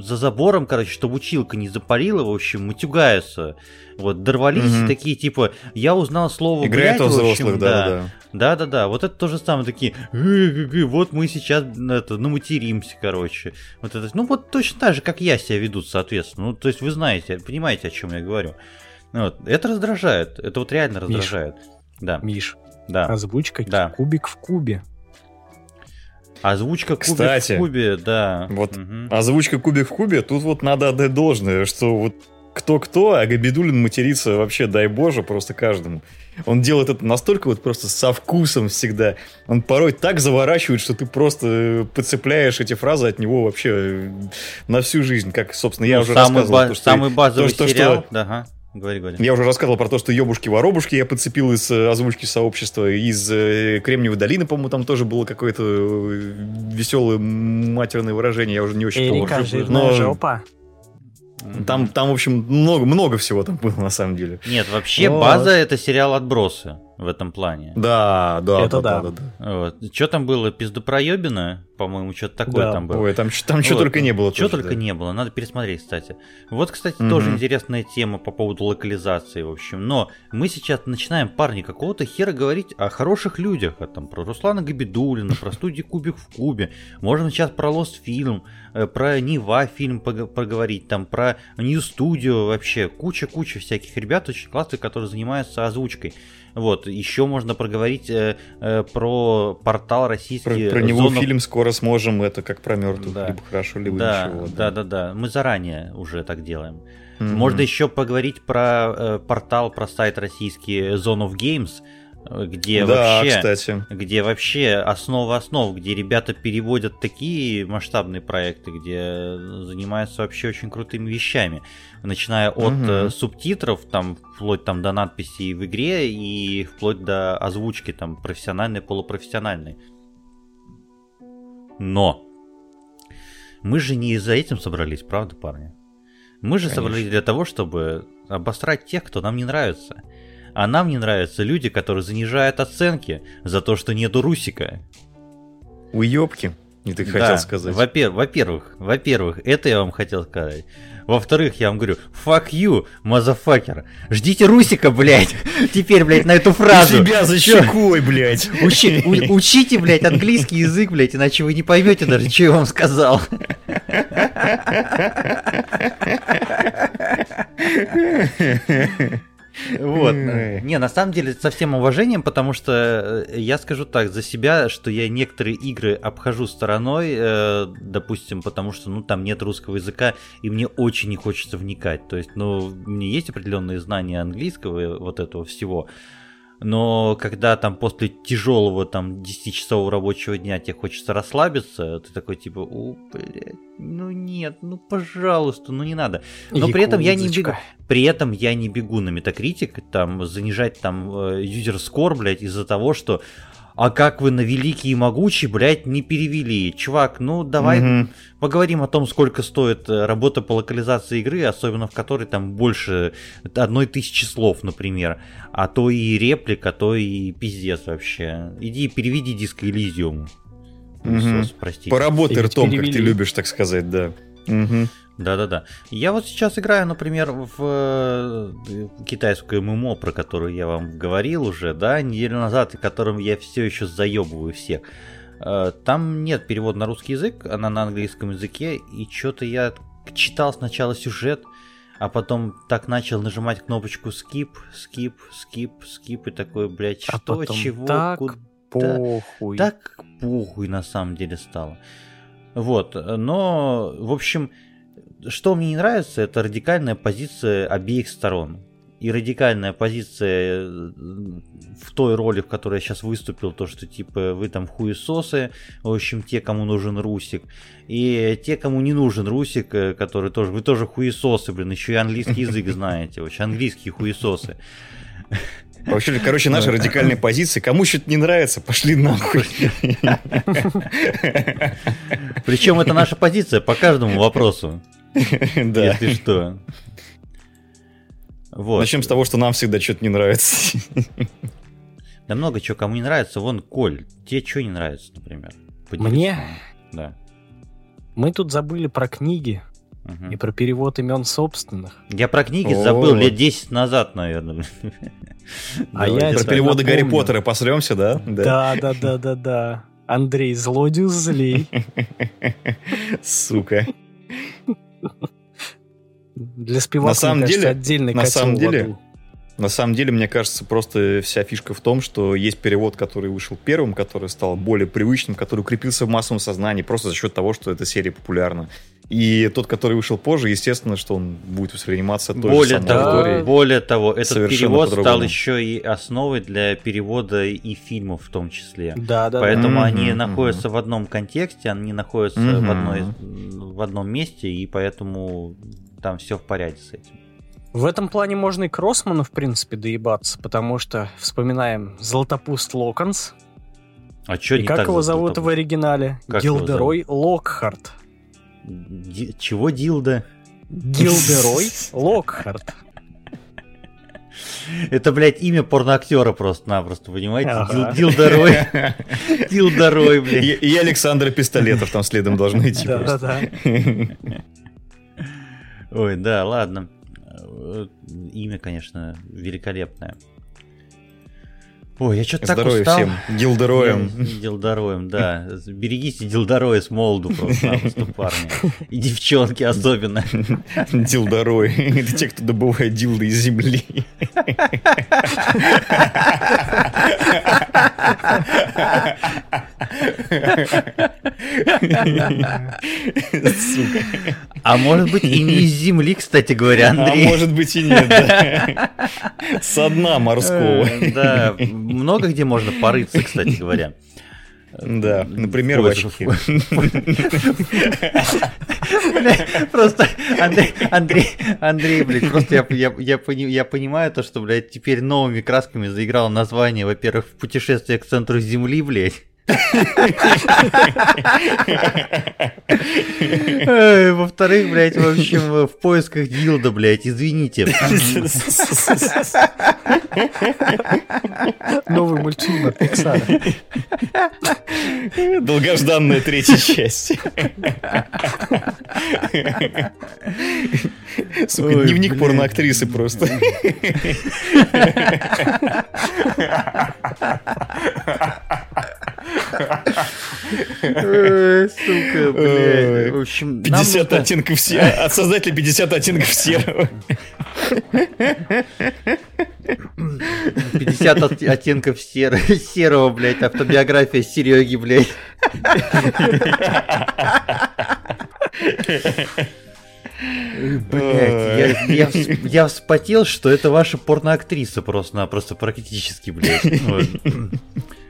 за забором, короче, чтобы училка не запарила, в общем, матюгаются. Вот, дорвались и такие, типа, я узнал слово Играет «блядь», во в общем, взрослых, да-да-да. да-да-да, вот это то же самое, такие, «Э-э-э, вот мы сейчас это, наматеримся, короче. Вот это, ну вот точно так же, как я себя веду, соответственно. Ну, то есть вы знаете, понимаете, о чем я говорю. Вот. Это раздражает, это вот реально Миш. раздражает. Да, Миш, да. озвучка Да. кубик в кубе. Озвучка кубик Кстати, в кубе, да. вот Мгм. Озвучка Кубик в Кубе, тут вот надо отдать должное, что вот кто-кто, а Габидулин матерится вообще, дай боже, просто каждому. Он делает это настолько вот просто со вкусом всегда. Он порой так заворачивает, что ты просто э, подцепляешь эти фразы от него вообще э, на всю жизнь. Как, собственно, я Ну, уже самый, рассказывал. ба- то, что- самый базовый то, что- сериал. Да, ага. Говори, говори. Я уже рассказывал про то, что ёбушки-воробушки я подцепил из э, озвучки сообщества. Из э, Кремниевой долины, по-моему, там тоже было какое-то веселое матерное выражение. Я уже не очень Эрика, помню. жирная Но жопа. Там, там, в общем, много, много всего там было, на самом деле. Нет, вообще Вот. база это сериал Отбросы в этом плане. Да, да, Это да, да. да, да. Вот. Что там было? Пиздопроебина? По-моему, что-то такое Да. там было. Ой, там, там что Вот. только не было. Тоже, только да. не было, надо пересмотреть, кстати. Вот, кстати, Мгм. тоже интересная тема по поводу локализации, в общем. Но мы сейчас начинаем, парни, какого-то хера говорить о хороших людях, а там про Руслана Габидулина, про студию Кубик в Кубе. Можем сейчас про Lost фильм, э, про Нива фильм пог- поговорить, там про New Studio вообще. Куча-куча всяких ребят очень классных, которые занимаются озвучкой. Вот, еще можно проговорить э, э, про портал Про, российский про него Zone of фильм скоро сможем, это как про мертвых. Да. Либо хорошо, либо да, ничего. да, да, да. Мы заранее уже так делаем. Мгм. Можно еще поговорить про э, портал, про сайт российский Zone of Games, э, где Да, вообще, кстати. где вообще основа основ, где ребята переводят такие масштабные проекты, где занимаются вообще очень крутыми вещами, начиная от э, субтитров, там вплоть там до надписей в игре и вплоть до озвучки там профессиональной, полупрофессиональной. Но мы же не за этим собрались, правда, парни? Мы же Конечно. собрались для того, чтобы обосрать тех, кто нам не нравится. А нам не нравятся люди, которые занижают оценки за то, что нету Русика. Уебки. И ты Да, хотел сказать. Во-пер- Во-первых, во-первых, это я вам хотел сказать. Во-вторых, я вам говорю, fuck you, motherfucker. Ждите Русика, блядь. [laughs] Теперь, блядь, на эту фразу. Тебя за Чё? щекой, блядь. [laughs] Учи- у- учите, блядь, английский язык, блядь, иначе вы не поймете даже, что я вам сказал. [laughs] Вот. Не, на самом деле, со всем уважением, потому что э, я скажу так, за себя, что я некоторые игры обхожу стороной, э, допустим, потому что, ну, там нет русского языка, и мне очень не хочется вникать. То есть, ну, у меня есть определенные знания английского, и вот этого всего, но когда там после тяжелого там 10-часового рабочего дня тебе хочется расслабиться, ты такой типа, о, блядь, ну нет, ну пожалуйста, ну не надо. Но при этом я не бегу. Якудзочка. При этом я не бегу на Metacritic, там, занижать там э, user score, блядь, из-за того, что а как вы на великий и могучий, блядь, не перевели. Чувак, ну давай Мгм. поговорим о том, сколько стоит э, работа по локализации игры, особенно в которой там больше одной тысячи слов, например. А то и реплик, а то и пиздец вообще. Иди переведи диск Элизиум. Мгм. Простите. Поработай ртом, как ты перевели. любишь, так сказать, да. Мгм. Да-да-да. Я вот сейчас играю, например, в э, китайскую ММО, про которую я вам говорил уже, да, неделю назад, и которым я все еще заебываю всех. Э, Там нет перевода на русский язык, она на английском языке, и что-то я читал сначала сюжет, а потом так начал нажимать кнопочку skip, skip, skip, skip, и такой, блядь, А что, потом чего, так куда? Похуй. Так похуй на самом деле стало. Вот, но, в общем, что мне не нравится, это радикальная позиция обеих сторон. И радикальная позиция э, в той роли, в которой я сейчас выступил, то, что типа вы там хуесосы, в общем, те, кому нужен Русик. И те, кому не нужен Русик, э, который тоже, вы тоже хуесосы, блин, еще и английский язык [laughs] знаете, вообще английские хуесосы. Вообще, короче, наши радикальные позиции. Кому что-то не нравится, пошли нахуй. Причем это наша позиция по каждому вопросу. Да. Если что. Вот. Начнем с того, что нам всегда что-то не нравится. Да много чего кому не нравится. Вон, Коль, тебе что не нравится, например? Поделись Мне? Да. Мы тут забыли про книги Мгм. и про перевод имен собственных. Я про книги О. забыл лет 10 назад, наверное. А я Про переводы Гарри. Поттера посремся, да? Да, да, да, да, да. Андрей, злодиус злей. Сука. Для спивака, На самом деле- отдельный на самом деле. На самом деле, мне кажется, просто вся фишка в том, что есть перевод, который вышел первым, который стал более привычным, который укрепился в массовом сознании просто за счет того, что эта серия популярна. И тот, который вышел позже, естественно, что он будет восприниматься той Более же самой того, аудиторией. более того, этот перевод стал по-другому. еще и основой для перевода и фильмов в том числе. Да, да, Поэтому Мгм, они мгм. находятся в одном контексте, они находятся Мгм. в, одной, в одном месте, и поэтому там все в порядке с этим. В этом плане можно и к Росману, в принципе, доебаться, потому что вспоминаем Златопуст Локонс. А что и не как так его зовут в оригинале? Как Гилдерой Локхарт. Ди- Чего Дилда? Гилдерой [laughs] Локхарт. Это, блядь, имя порноактера просто-напросто, понимаете? Ага. Дил- Дилдорой. [laughs] Дилдорой, И, блядь. и Александр Пистолетов там следом должны идти. просто. Да-да-да. [laughs] Ой, да, ладно. Э, Имя, конечно, великолепное. Ой, я что-то так устал. всем. Гилдероем. Дилдороем, да. Берегите дилдороя с молоду просто-напросто, парни. И девчонки особенно. Дилдорой. Это те, кто добывает дилды из земли. Сука. А может быть и не из земли, кстати говоря, А Андрей. может быть и нет, да. Со дна морского. Э, Да, много где можно порыться, кстати говоря. Да, например, в очки. Просто Андрей, Андрей, Андрей, блядь, просто я, я, я, пони- я понимаю то, что, блядь, теперь новыми красками заиграло название, во-первых, путешествие к центру Земли, блядь. Во-вторых, блядь, в общем, в поисках Дилда, блядь, извините. Новый мультфильм от Pixar. Долгожданная третья часть. Сука, Ой, дневник порноактрисы просто. Сука, блядь. В общем, нам 50 нужно- оттенков серого. От создателя 50 оттенков серого. 50 от- оттенков серо- серого, блядь, автобиография Сереги, блядь. Блядь, я, я, вс- я вспотел, что это ваша порноактриса просто-напросто практически, блядь.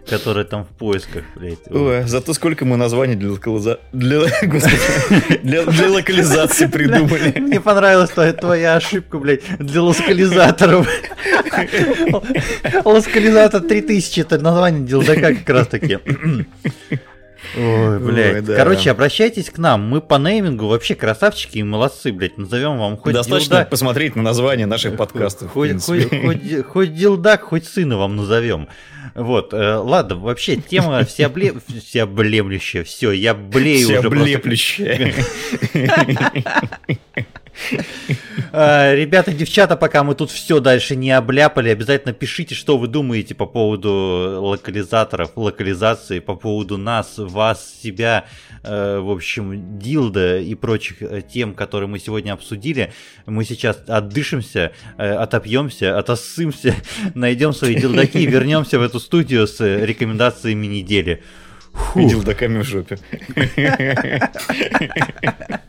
Вот. Которая там в поисках, блядь. Ой, зато сколько мы названий для локализа... Для, [laughs] для, для локализации придумали. Мне понравилась твоя, твоя ошибка, блядь, для лоскализаторов. [laughs] Лоскализатор 3000, это название дилдака как раз таки. Ой, [laughs] блядь. Ой, да. Короче, обращайтесь к нам. Мы по неймингу вообще красавчики и молодцы, блядь. Назовем вам хоть Достаточно дилда- посмотреть на название наших подкастов. Хоть, хоть, хоть, хоть дилдак, хоть сына вам назовем. Вот, э, ладно, вообще тема [laughs] всеобле... всеоблемлющая. Все, я блею Все уже просто. облеплющее. А, [laughs] [laughs] Ребята, девчата, пока мы тут все дальше не обляпали, обязательно пишите, что вы думаете по поводу локализаторов, локализации, по поводу нас, вас, себя, э, в общем, Дилда и прочих э, тем, которые мы сегодня обсудили. Мы сейчас отдышимся, э, отопьемся, отоссымся, [laughs] найдем свои дилдаки и вернемся в эту студию с э, рекомендациями недели. Фу. И дилдаками в жопе. [laughs]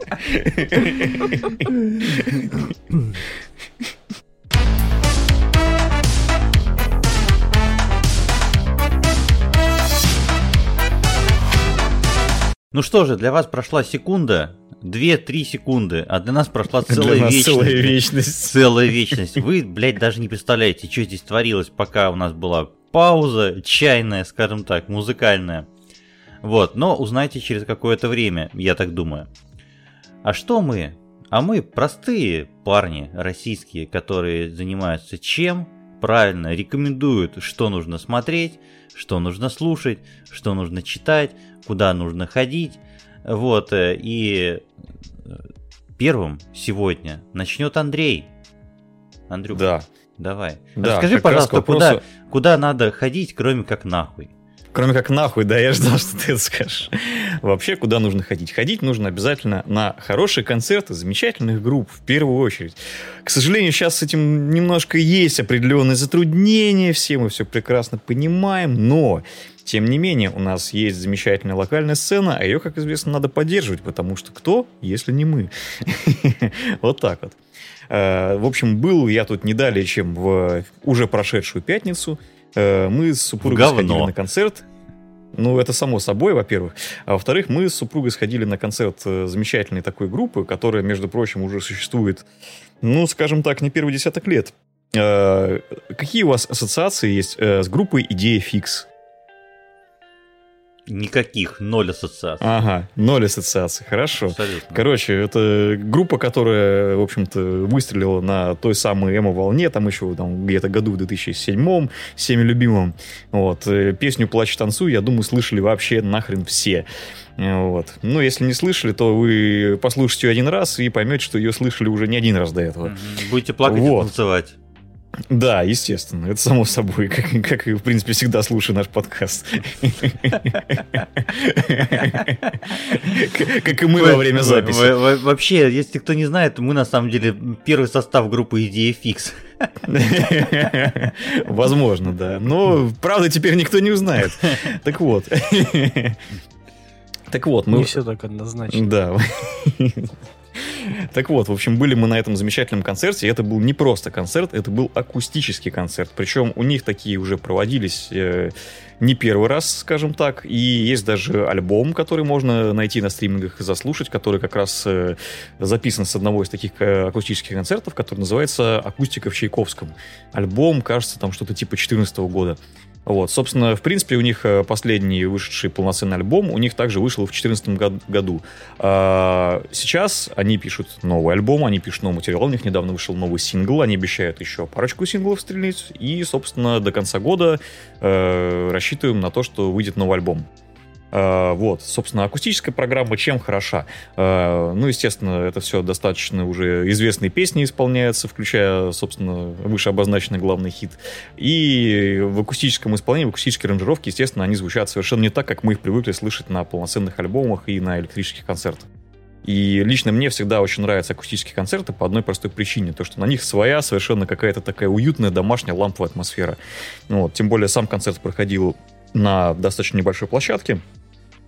Ну что же, для вас прошла секунда, 2-3 секунды, а для нас прошла целая Для нас вечность. целая вечность. Целая вечность. Вы, блядь, даже не представляете, что здесь творилось, пока у нас была пауза, чайная, скажем так, музыкальная. Вот, но узнаете через какое-то время, я так думаю. А что мы? А мы простые парни российские, которые занимаются чем? Правильно, рекомендуют, что нужно смотреть, что нужно слушать, что нужно читать, куда нужно ходить. Вот, э, и э, первым сегодня начнет Андрей. Андрюх, Да. давай. Да, Расскажи, пожалуйста, куда, вопросу- куда надо ходить, кроме как нахуй. Кроме как нахуй, да, я ждал, [laughs] что ты это скажешь. Вообще, куда нужно ходить? Ходить нужно обязательно на хорошие концерты замечательных групп, в первую очередь. К сожалению, сейчас с этим немножко есть определенные затруднения, все мы все прекрасно понимаем, но, тем не менее, у нас есть замечательная локальная сцена, а ее, как известно, надо поддерживать, потому что кто, если не мы? [laughs] Вот так вот. Э, В общем, был я тут не далее, чем в уже прошедшую пятницу. Э, Мы с супругой сходили на концерт. Ну, это само собой, во-первых. А во-вторых, мы с супругой сходили на концерт э, замечательной такой группы, которая, между прочим, уже существует, ну, скажем так, не первый десяток лет. Э, Какие у вас ассоциации есть с группой «Идея фикс»? Никаких, ноль ассоциаций. Ага, ноль ассоциаций, хорошо. Абсолютно. Короче, это группа, которая, в общем-то, выстрелила на той самой эмо-волне, там еще там, где-то году в 2007 всеми любимым. Вот. Э, Песню «Плачь, танцуй», я думаю, слышали вообще нахрен все. Вот. Ну, если не слышали, то вы послушайте ее один раз и поймете, что ее слышали уже не один раз до этого. Будете плакать Вот. и танцевать. Да, естественно, это само собой, как, как и, в принципе, всегда слушаю наш подкаст. Как и мы во время записи. во- во- Вообще, если кто не знает, мы на самом деле первый состав группы Идея Фикс. Возможно, да. Но, правда, теперь никто не узнает. Так вот. Так вот, мы... Не все так однозначно. Да. Так вот, в общем, были мы на этом замечательном концерте, это был не просто концерт, это был акустический концерт. Причем у них такие уже проводились э, не первый раз, скажем так, и есть даже альбом, который можно найти на стримингах и заслушать, который как раз э, записан с одного из таких э, акустических концертов, который называется «Акустика в Чайковском». Альбом, кажется, там что-то типа 14 года. Вот, собственно, в принципе, у них э, последний вышедший полноценный альбом, у них также вышел в 2014 году. А, сейчас они пишут новый альбом, они пишут новый материал, у них недавно вышел новый сингл, они обещают еще парочку синглов стрелять, и, собственно, до конца года э, рассчитываем на то, что выйдет новый альбом. А, вот, собственно, акустическая программа чем хороша? А, ну, естественно, это все достаточно уже известные песни исполняются, включая, собственно, выше обозначенный главный хит. И в акустическом исполнении, в акустической аранжировке, естественно, они звучат совершенно не так, как мы их привыкли слышать на полноценных альбомах и на электрических концертах. И лично мне всегда очень нравятся акустические концерты по одной простой причине, то что на них своя совершенно какая-то такая уютная домашняя ламповая атмосфера. Вот, тем более сам концерт проходил на достаточно небольшой площадке,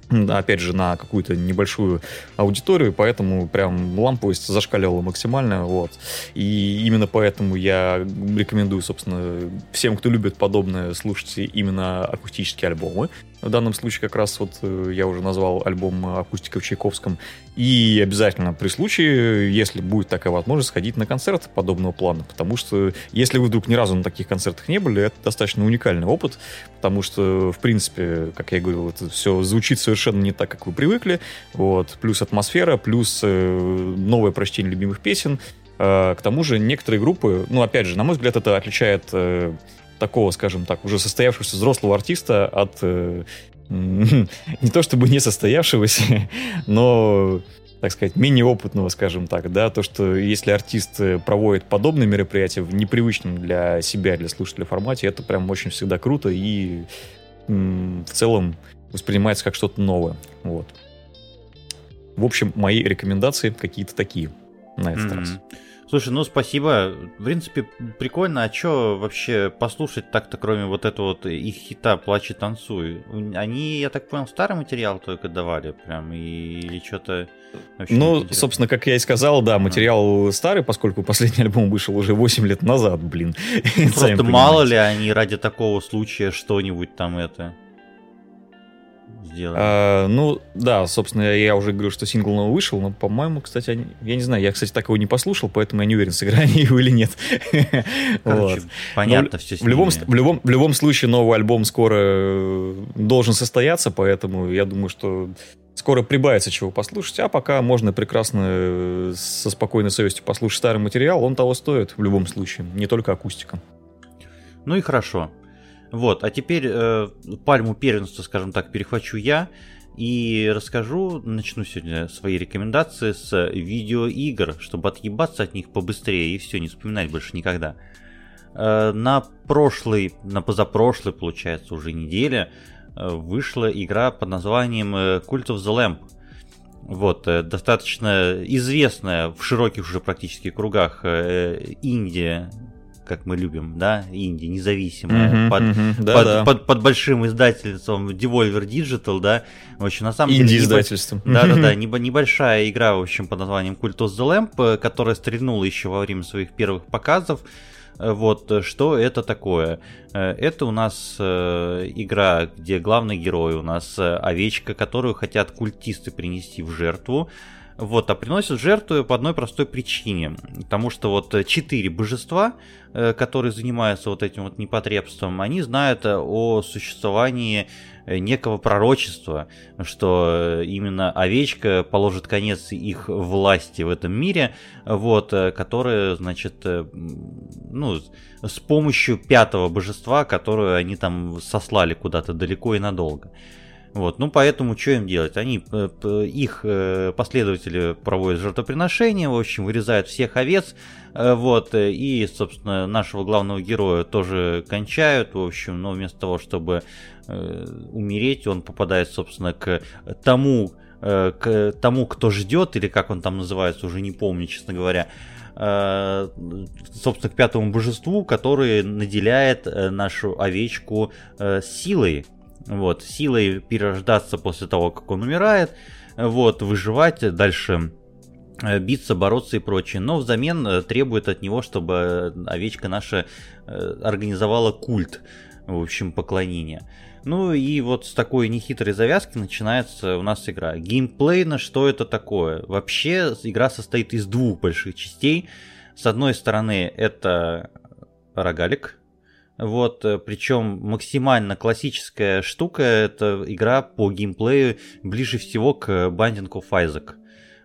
опять же, на какую-то небольшую аудиторию, поэтому прям ламповость зашкаливала максимально, вот. И именно поэтому я рекомендую, собственно, всем, кто любит подобное, слушать именно акустические альбомы. В данном случае как раз вот э, я уже назвал альбом «Акустика в Чайковском». И обязательно при случае, если будет такая возможность, сходить на концерт подобного плана. Потому что если вы вдруг ни разу на таких концертах не были, это достаточно уникальный опыт. Потому что, в принципе, как я говорил, это все звучит совершенно не так, как вы привыкли. Вот. Плюс атмосфера, плюс э, новое прочтение любимых песен. Э, к тому же некоторые группы, ну, опять же, на мой взгляд, это отличает такого, скажем так, уже состоявшегося взрослого артиста от э, [laughs] не то чтобы не состоявшегося, [laughs] но так сказать, менее опытного, скажем так, да, то, что если артист э, проводит подобные мероприятия в непривычном для себя, для слушателя формате, это прям очень всегда круто и в целом воспринимается как что-то новое, вот. В общем, мои рекомендации какие-то такие на этот mm-hmm. раз. Слушай, ну спасибо. В принципе, прикольно. А что вообще послушать так-то, кроме вот этого вот их хита «Плачь и танцуй»? Они, я так понял, старый материал только давали прям или что-то... Ну, собственно, как я и сказал, да, материал а. старый, поскольку последний [laughs] альбом вышел уже 8 лет назад, блин. [laughs] Просто мало ли они ради такого случая что-нибудь там это сделали. А, ну, да, собственно, я уже говорю, что сингл новый вышел, но, по-моему, кстати, они, я не знаю, я, кстати, так его не послушал, поэтому я не уверен, сыграли его или нет. [laughs] Короче, вот. понятно все в любом, в, любом, в любом случае, новый альбом скоро э, должен состояться, поэтому я думаю, что скоро прибавится чего послушать, а пока можно прекрасно э, со спокойной совестью послушать старый материал, он того стоит в любом случае, не только акустика. Ну и хорошо. Вот, а теперь э, пальму первенства, скажем так, перехвачу я и расскажу, начну сегодня свои рекомендации с видеоигр, чтобы отъебаться от них побыстрее и все, не вспоминать больше никогда. Э, на прошлой, на позапрошлой, получается, уже неделе э, вышла игра под названием э, Cult of the Lamp. Вот, э, достаточно известная в широких уже практически кругах э, Индия как мы любим, да, инди, независимая, uh-huh, под, uh-huh, да, под, да. Под, под большим издательством Devolver Digital, да, в общем, на самом деле... Инди-издательством. Да-да-да, [laughs] небольшая игра, в общем, под названием Cult of the Lamp, э, которая стрельнула еще во время своих первых показов, э, вот, э, что это такое? Это у нас игра, где главный герой у нас овечка, которую хотят культисты принести в жертву. Вот, а приносят жертву по одной простой причине. Потому что вот четыре божества, э, которые занимаются вот этим вот непотребством, они знают о существовании э, некого пророчества, что э, именно овечка положит конец их власти в этом мире, вот, которая, значит, ну, с помощью пятого божества, которое они там сослали куда-то далеко и надолго. Вот, ну поэтому что им делать? Они, э, их э, последователи проводят жертвоприношение, в общем, вырезают всех овец, э, вот, и, собственно, нашего главного героя тоже кончают, в общем, но вместо того, чтобы умереть, он попадает, собственно, к тому, к тому, кто ждет, или как он там называется, уже не помню, честно говоря, собственно, к пятому божеству, который наделяет нашу овечку силой, вот, силой перерождаться после того, как он умирает, вот, выживать, дальше э, биться, бороться и прочее. Но взамен э, требует от него, чтобы овечка наша э, организовала культ, в общем, поклонения. Ну и вот с такой нехитрой завязки начинается у нас игра. Геймплейно что это такое? Вообще игра состоит из двух больших частей. С одной стороны это рогалик, Вот, э, причем максимально классическая штука, это игра по геймплею ближе всего к Binding of Isaac.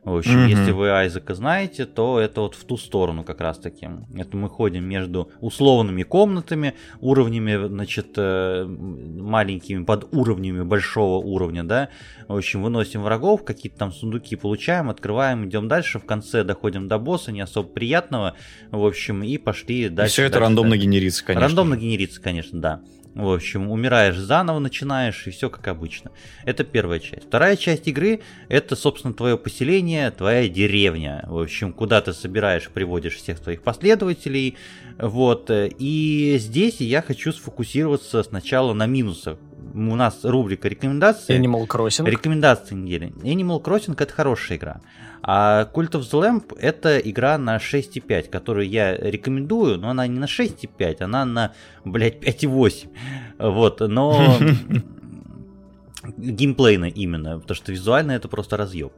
В общем, mm-hmm. если вы Айзека знаете, то это вот в ту сторону как раз таки. Это мы ходим между условными комнатами, уровнями, значит, э, маленькими под уровнями большого уровня, да. В общем, выносим врагов, какие-то там сундуки получаем, открываем, идем дальше, в конце доходим до босса, не особо приятного, в общем, и пошли дальше. И все это дальше, рандомно дальше. генерится, конечно. Рандомно генерится, конечно, да. В общем, умираешь заново, начинаешь, и все как обычно. Это первая часть. Вторая часть игры — это, собственно, твое поселение, твоя деревня. В общем, куда ты собираешь, приводишь всех твоих последователей. Вот. И здесь я хочу сфокусироваться сначала на минусах у нас рубрика рекомендации. Animal Crossing. Рекомендации недели. Animal Crossing это хорошая игра. А Cult of the Lamp это игра на 6.5, которую я рекомендую, но она не на 6.5, она на, блядь, 5.8. Вот, но [laughs] геймплейно именно, потому что визуально это просто разъеб.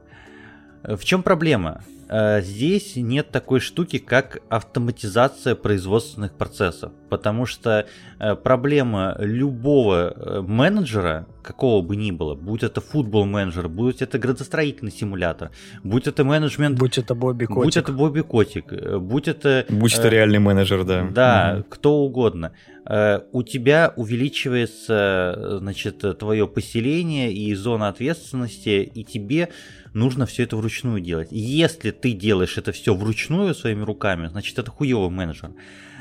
В чем проблема? Э, здесь нет такой штуки, как автоматизация производственных процессов, потому что э, проблема любого э, менеджера, какого бы ни было, будь это футбол менеджер, будь это градостроительный симулятор, будь это менеджмент... Будь это Бобби Котик. Будь это Бобби Котик, будь это... Будь это реальный менеджер, да. Да, угу. кто угодно. У тебя увеличивается, значит, твое поселение и зона ответственности, и тебе нужно все это вручную делать. Если ты делаешь это все вручную своими руками, значит это хуевый менеджер.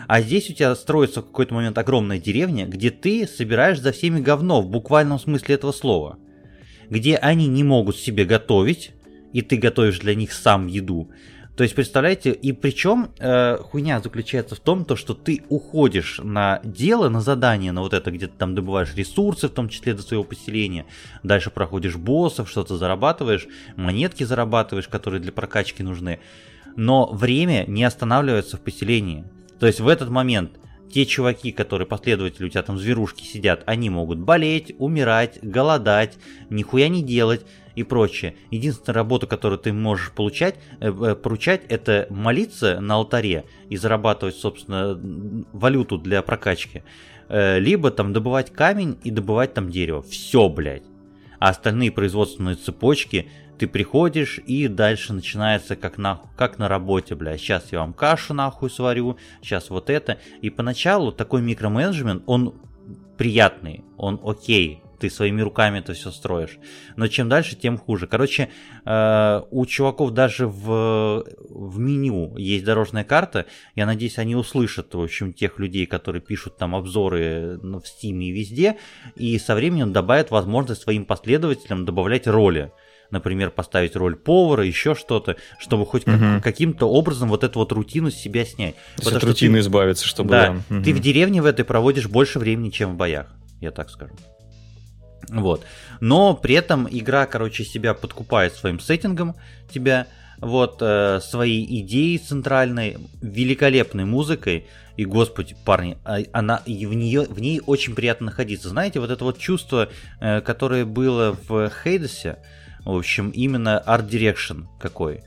А здесь у тебя строится в какой-то момент огромная деревня, где ты собираешь за всеми говно в буквальном смысле этого слова. Где они не могут себе готовить, и ты готовишь для них сам еду. То есть, представляете, и причем э, хуйня заключается в том, то, что ты уходишь на дело, на задание, на вот это, где ты там добываешь ресурсы, в том числе до своего поселения, дальше проходишь боссов, что-то зарабатываешь, монетки зарабатываешь, которые для прокачки нужны. Но время не останавливается в поселении. То есть в этот момент те чуваки, которые последователи у тебя там зверушки сидят, они могут болеть, умирать, голодать, нихуя не делать и прочее. Единственная работа, которую ты можешь получать, э, э, поручать, это молиться на алтаре и зарабатывать, собственно, валюту для прокачки. Э, либо там добывать камень и добывать там дерево. Все, блядь. А остальные производственные цепочки ты приходишь и дальше начинается как на, как на работе, бля. Сейчас я вам кашу нахуй сварю, сейчас вот это. И поначалу такой микроменеджмент, он приятный, он окей, ты своими руками это все строишь. Но чем дальше, тем хуже. Короче, э, у чуваков даже в, в меню есть дорожная карта. Я надеюсь, они услышат, в общем, тех людей, которые пишут там обзоры в Steam и везде. И со временем добавят возможность своим последователям добавлять роли например, поставить роль повара, еще что-то, чтобы хоть угу. как, каким-то образом вот эту вот рутину с себя снять. То есть от рутины ты, избавиться, чтобы... Да, да. Угу. ты в деревне в этой проводишь больше времени, чем в боях, я так скажу. Вот. Но при этом игра, короче, себя подкупает своим сеттингом, тебя, вот, э, своей идеей центральной, великолепной музыкой. И, господи, парни, а, она, в, нее, в ней очень приятно находиться. Знаете, вот это вот чувство, э, которое было в Hades е, в общем, именно art direction какой.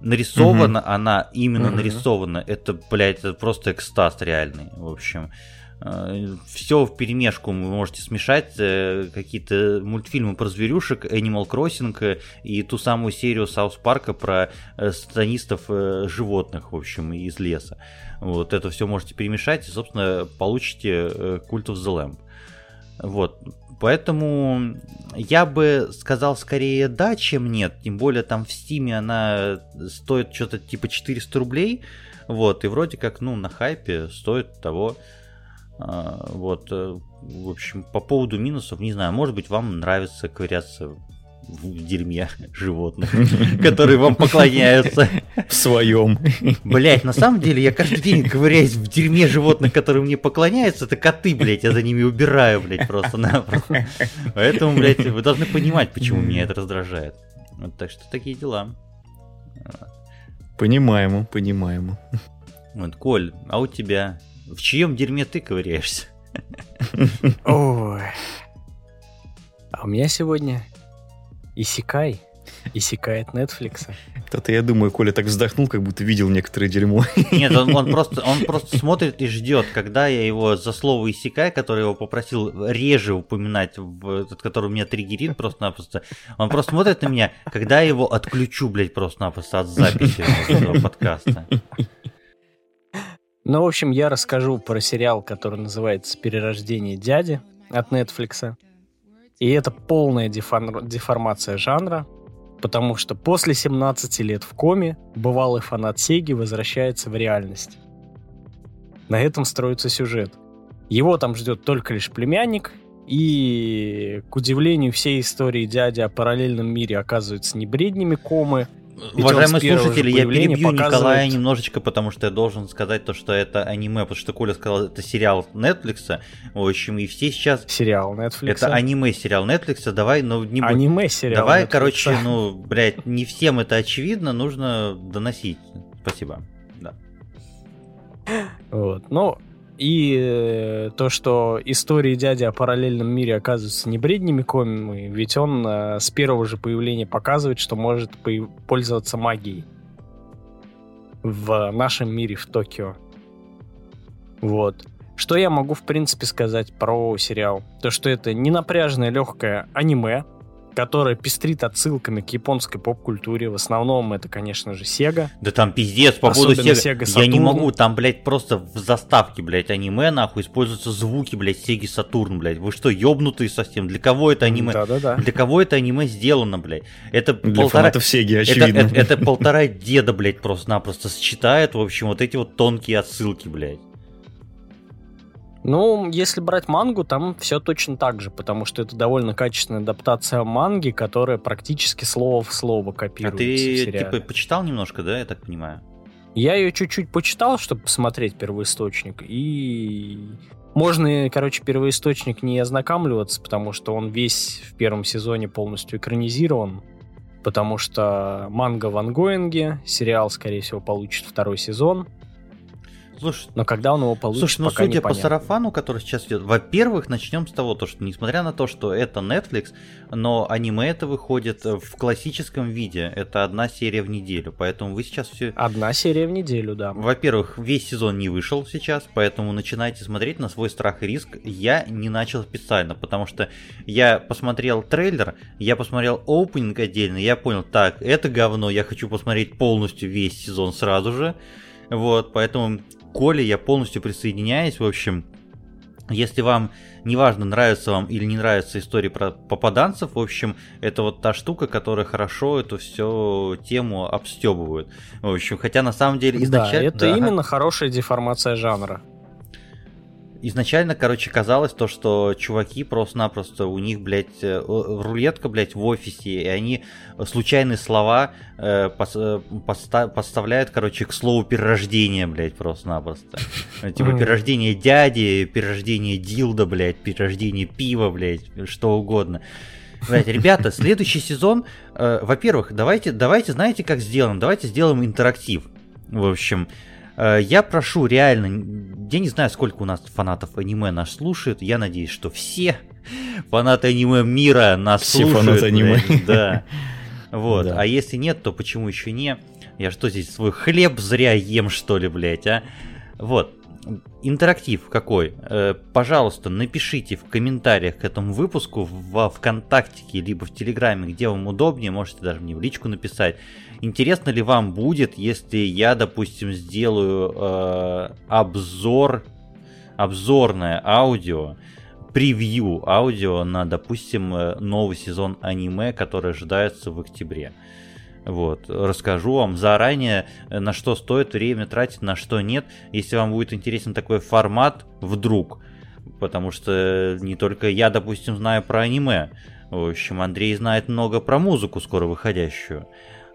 Нарисована угу. она, именно угу. нарисована, это, блядь, это просто экстаз реальный, в общем. Э, все в перемешку вы можете смешать, э, какие-то мультфильмы про зверюшек, Animal Crossing э, и ту самую серию South Park а про сатанистов животных, в общем, из леса. Вот это все можете перемешать и, собственно, получите Cult of the Lamb. Вот. Поэтому я бы сказал скорее да, чем нет. Тем более там в Стиме она стоит что-то типа 400 рублей. Вот, и вроде как, ну, на хайпе стоит того а, вот, э, в общем, по поводу минусов, не знаю, может быть, вам нравится ковыряться в дерьме животных, [laughs] которые вам поклоняются. В своем. Блять, на самом деле я каждый день ковыряюсь в дерьме животных, которые мне поклоняются. Это коты, блять, я за ними убираю, блять, просто-напросто. Поэтому, блять, вы должны понимать, почему меня это раздражает. Вот так что такие дела. Понимаемо, понимаемо. Вот, Коль, а у тебя в чьем дерьме ты ковыряешься? Ой. А у меня сегодня Исикай. Исикает Netflix. Это я думаю, Коля так вздохнул, как будто видел некоторое дерьмо. Нет, он, он, просто, он просто смотрит и ждет, когда я его за слово иссякай, который его попросил реже упоминать, в, который меня триггерит просто-напросто. Он просто смотрит на меня, когда я его отключу, блядь, просто-напросто от записи этого подкаста. Ну, в общем, я расскажу про сериал, который называется «Перерождение дяди» от Netflix. И это полная деформ... деформация жанра, потому что после 17 лет в коме бывалый фанат Сеги возвращается в реальность. На этом строится сюжет. Его там ждет только лишь племянник, и, к удивлению всей истории дяди о параллельном мире оказывается не бреднями комы, Уважаемые слушатели, я перебью показывает... Николая немножечко, потому что я должен сказать то, что это аниме, потому что Коля сказал, это сериал Netflix. В общем, и все сейчас... Сериал Netflix. Это аниме-сериал Netflix. Давай, ну, не будь... Аниме-сериал Давай, Netflix. короче, ну, блядь, не всем это очевидно, нужно доносить. Спасибо. Да. Вот. Ну, и э, то, что истории дяди о параллельном мире оказываются не бреднями комами, ведь он э, с первого же появления показывает, что может пользоваться магией в нашем мире, в Токио. Вот. Что я могу, в принципе, сказать про сериал? То, что это не напряжное легкое аниме, которая пестрит отсылками к японской поп-культуре. В основном это, конечно же, Sega. Да там пиздец по поводу Sega. Sega Я не могу, там, блядь, просто в заставке, блядь, аниме, нахуй, используются звуки, блядь, Sega Saturn, блядь. Вы что, ёбнутые совсем? Для кого это аниме? Да-да-да. Для кого это аниме сделано, блядь? Это Для полтора... фанатов Sega, очевидно. Это, это, это полтора деда, блядь, просто-напросто считает, в общем, вот эти вот тонкие отсылки, блядь. Ну, если брать мангу, там все точно так же, потому что это довольно качественная адаптация манги, которая практически слово в слово копируется. А ты, типа, почитал немножко, да, я так понимаю? Я ее чуть-чуть почитал, чтобы посмотреть первоисточник, и можно, короче, первоисточник не ознакомливаться, потому что он весь в первом сезоне полностью экранизирован, потому что манга в ангоинге, сериал, скорее всего, получит второй сезон, Слушай, но когда он его получит, Слушай, ну пока судя непонятно. по сарафану, который сейчас идет, во-первых, начнем с того, то, что несмотря на то, что это Netflix, но аниме это выходит в классическом виде. Это одна серия в неделю, поэтому вы сейчас все... Одна серия в неделю, да. Во-первых, весь сезон не вышел сейчас, поэтому начинайте смотреть на свой страх и риск. Я не начал специально, потому что я посмотрел трейлер, я посмотрел опенинг отдельно, я понял, так, это говно, я хочу посмотреть полностью весь сезон сразу же. Вот, поэтому Коле я полностью присоединяюсь. В общем, если вам, неважно, нравится вам или не нравится история про попаданцев, в общем, это вот та штука, которая хорошо эту всю тему обстебывает. В общем, хотя на самом деле изначально... Да, это да. именно хорошая деформация жанра изначально, короче, казалось то, что чуваки просто-напросто, у них, блядь, э, рулетка, блядь, в офисе, и они случайные слова э, пос, э, поста, подставляют, короче, к слову перерождение, блядь, просто-напросто. Типа перерождение дяди, перерождение дилда, блядь, перерождение пива, блядь, что угодно. Блядь, ребята, следующий сезон, э, во-первых, давайте, давайте, знаете, как сделаем? Давайте сделаем интерактив. В общем, Э, я прошу реально, я не знаю, сколько у нас фанатов аниме нас слушают, я надеюсь, что все фанаты аниме мира нас все слушают. Фанаты аниме. [laughs] Да. Вот. Да. А если нет, то почему еще не? Я что здесь свой хлеб зря ем, что ли, блядь, а? Вот. Интерактив какой? Э, пожалуйста, напишите в комментариях к этому выпуску во ВКонтакте, либо в Телеграме, где вам удобнее, можете даже мне в личку написать Интересно ли вам будет, если я, допустим, сделаю э, обзор, обзорное аудио, превью аудио на, допустим, э, новый сезон аниме, который ожидается в октябре. Вот, расскажу вам заранее, э, на что стоит время тратить, на что нет, если вам будет интересен такой формат, вдруг. Потому что не только я, допустим, знаю про аниме. В общем, Андрей знает много про музыку, скоро выходящую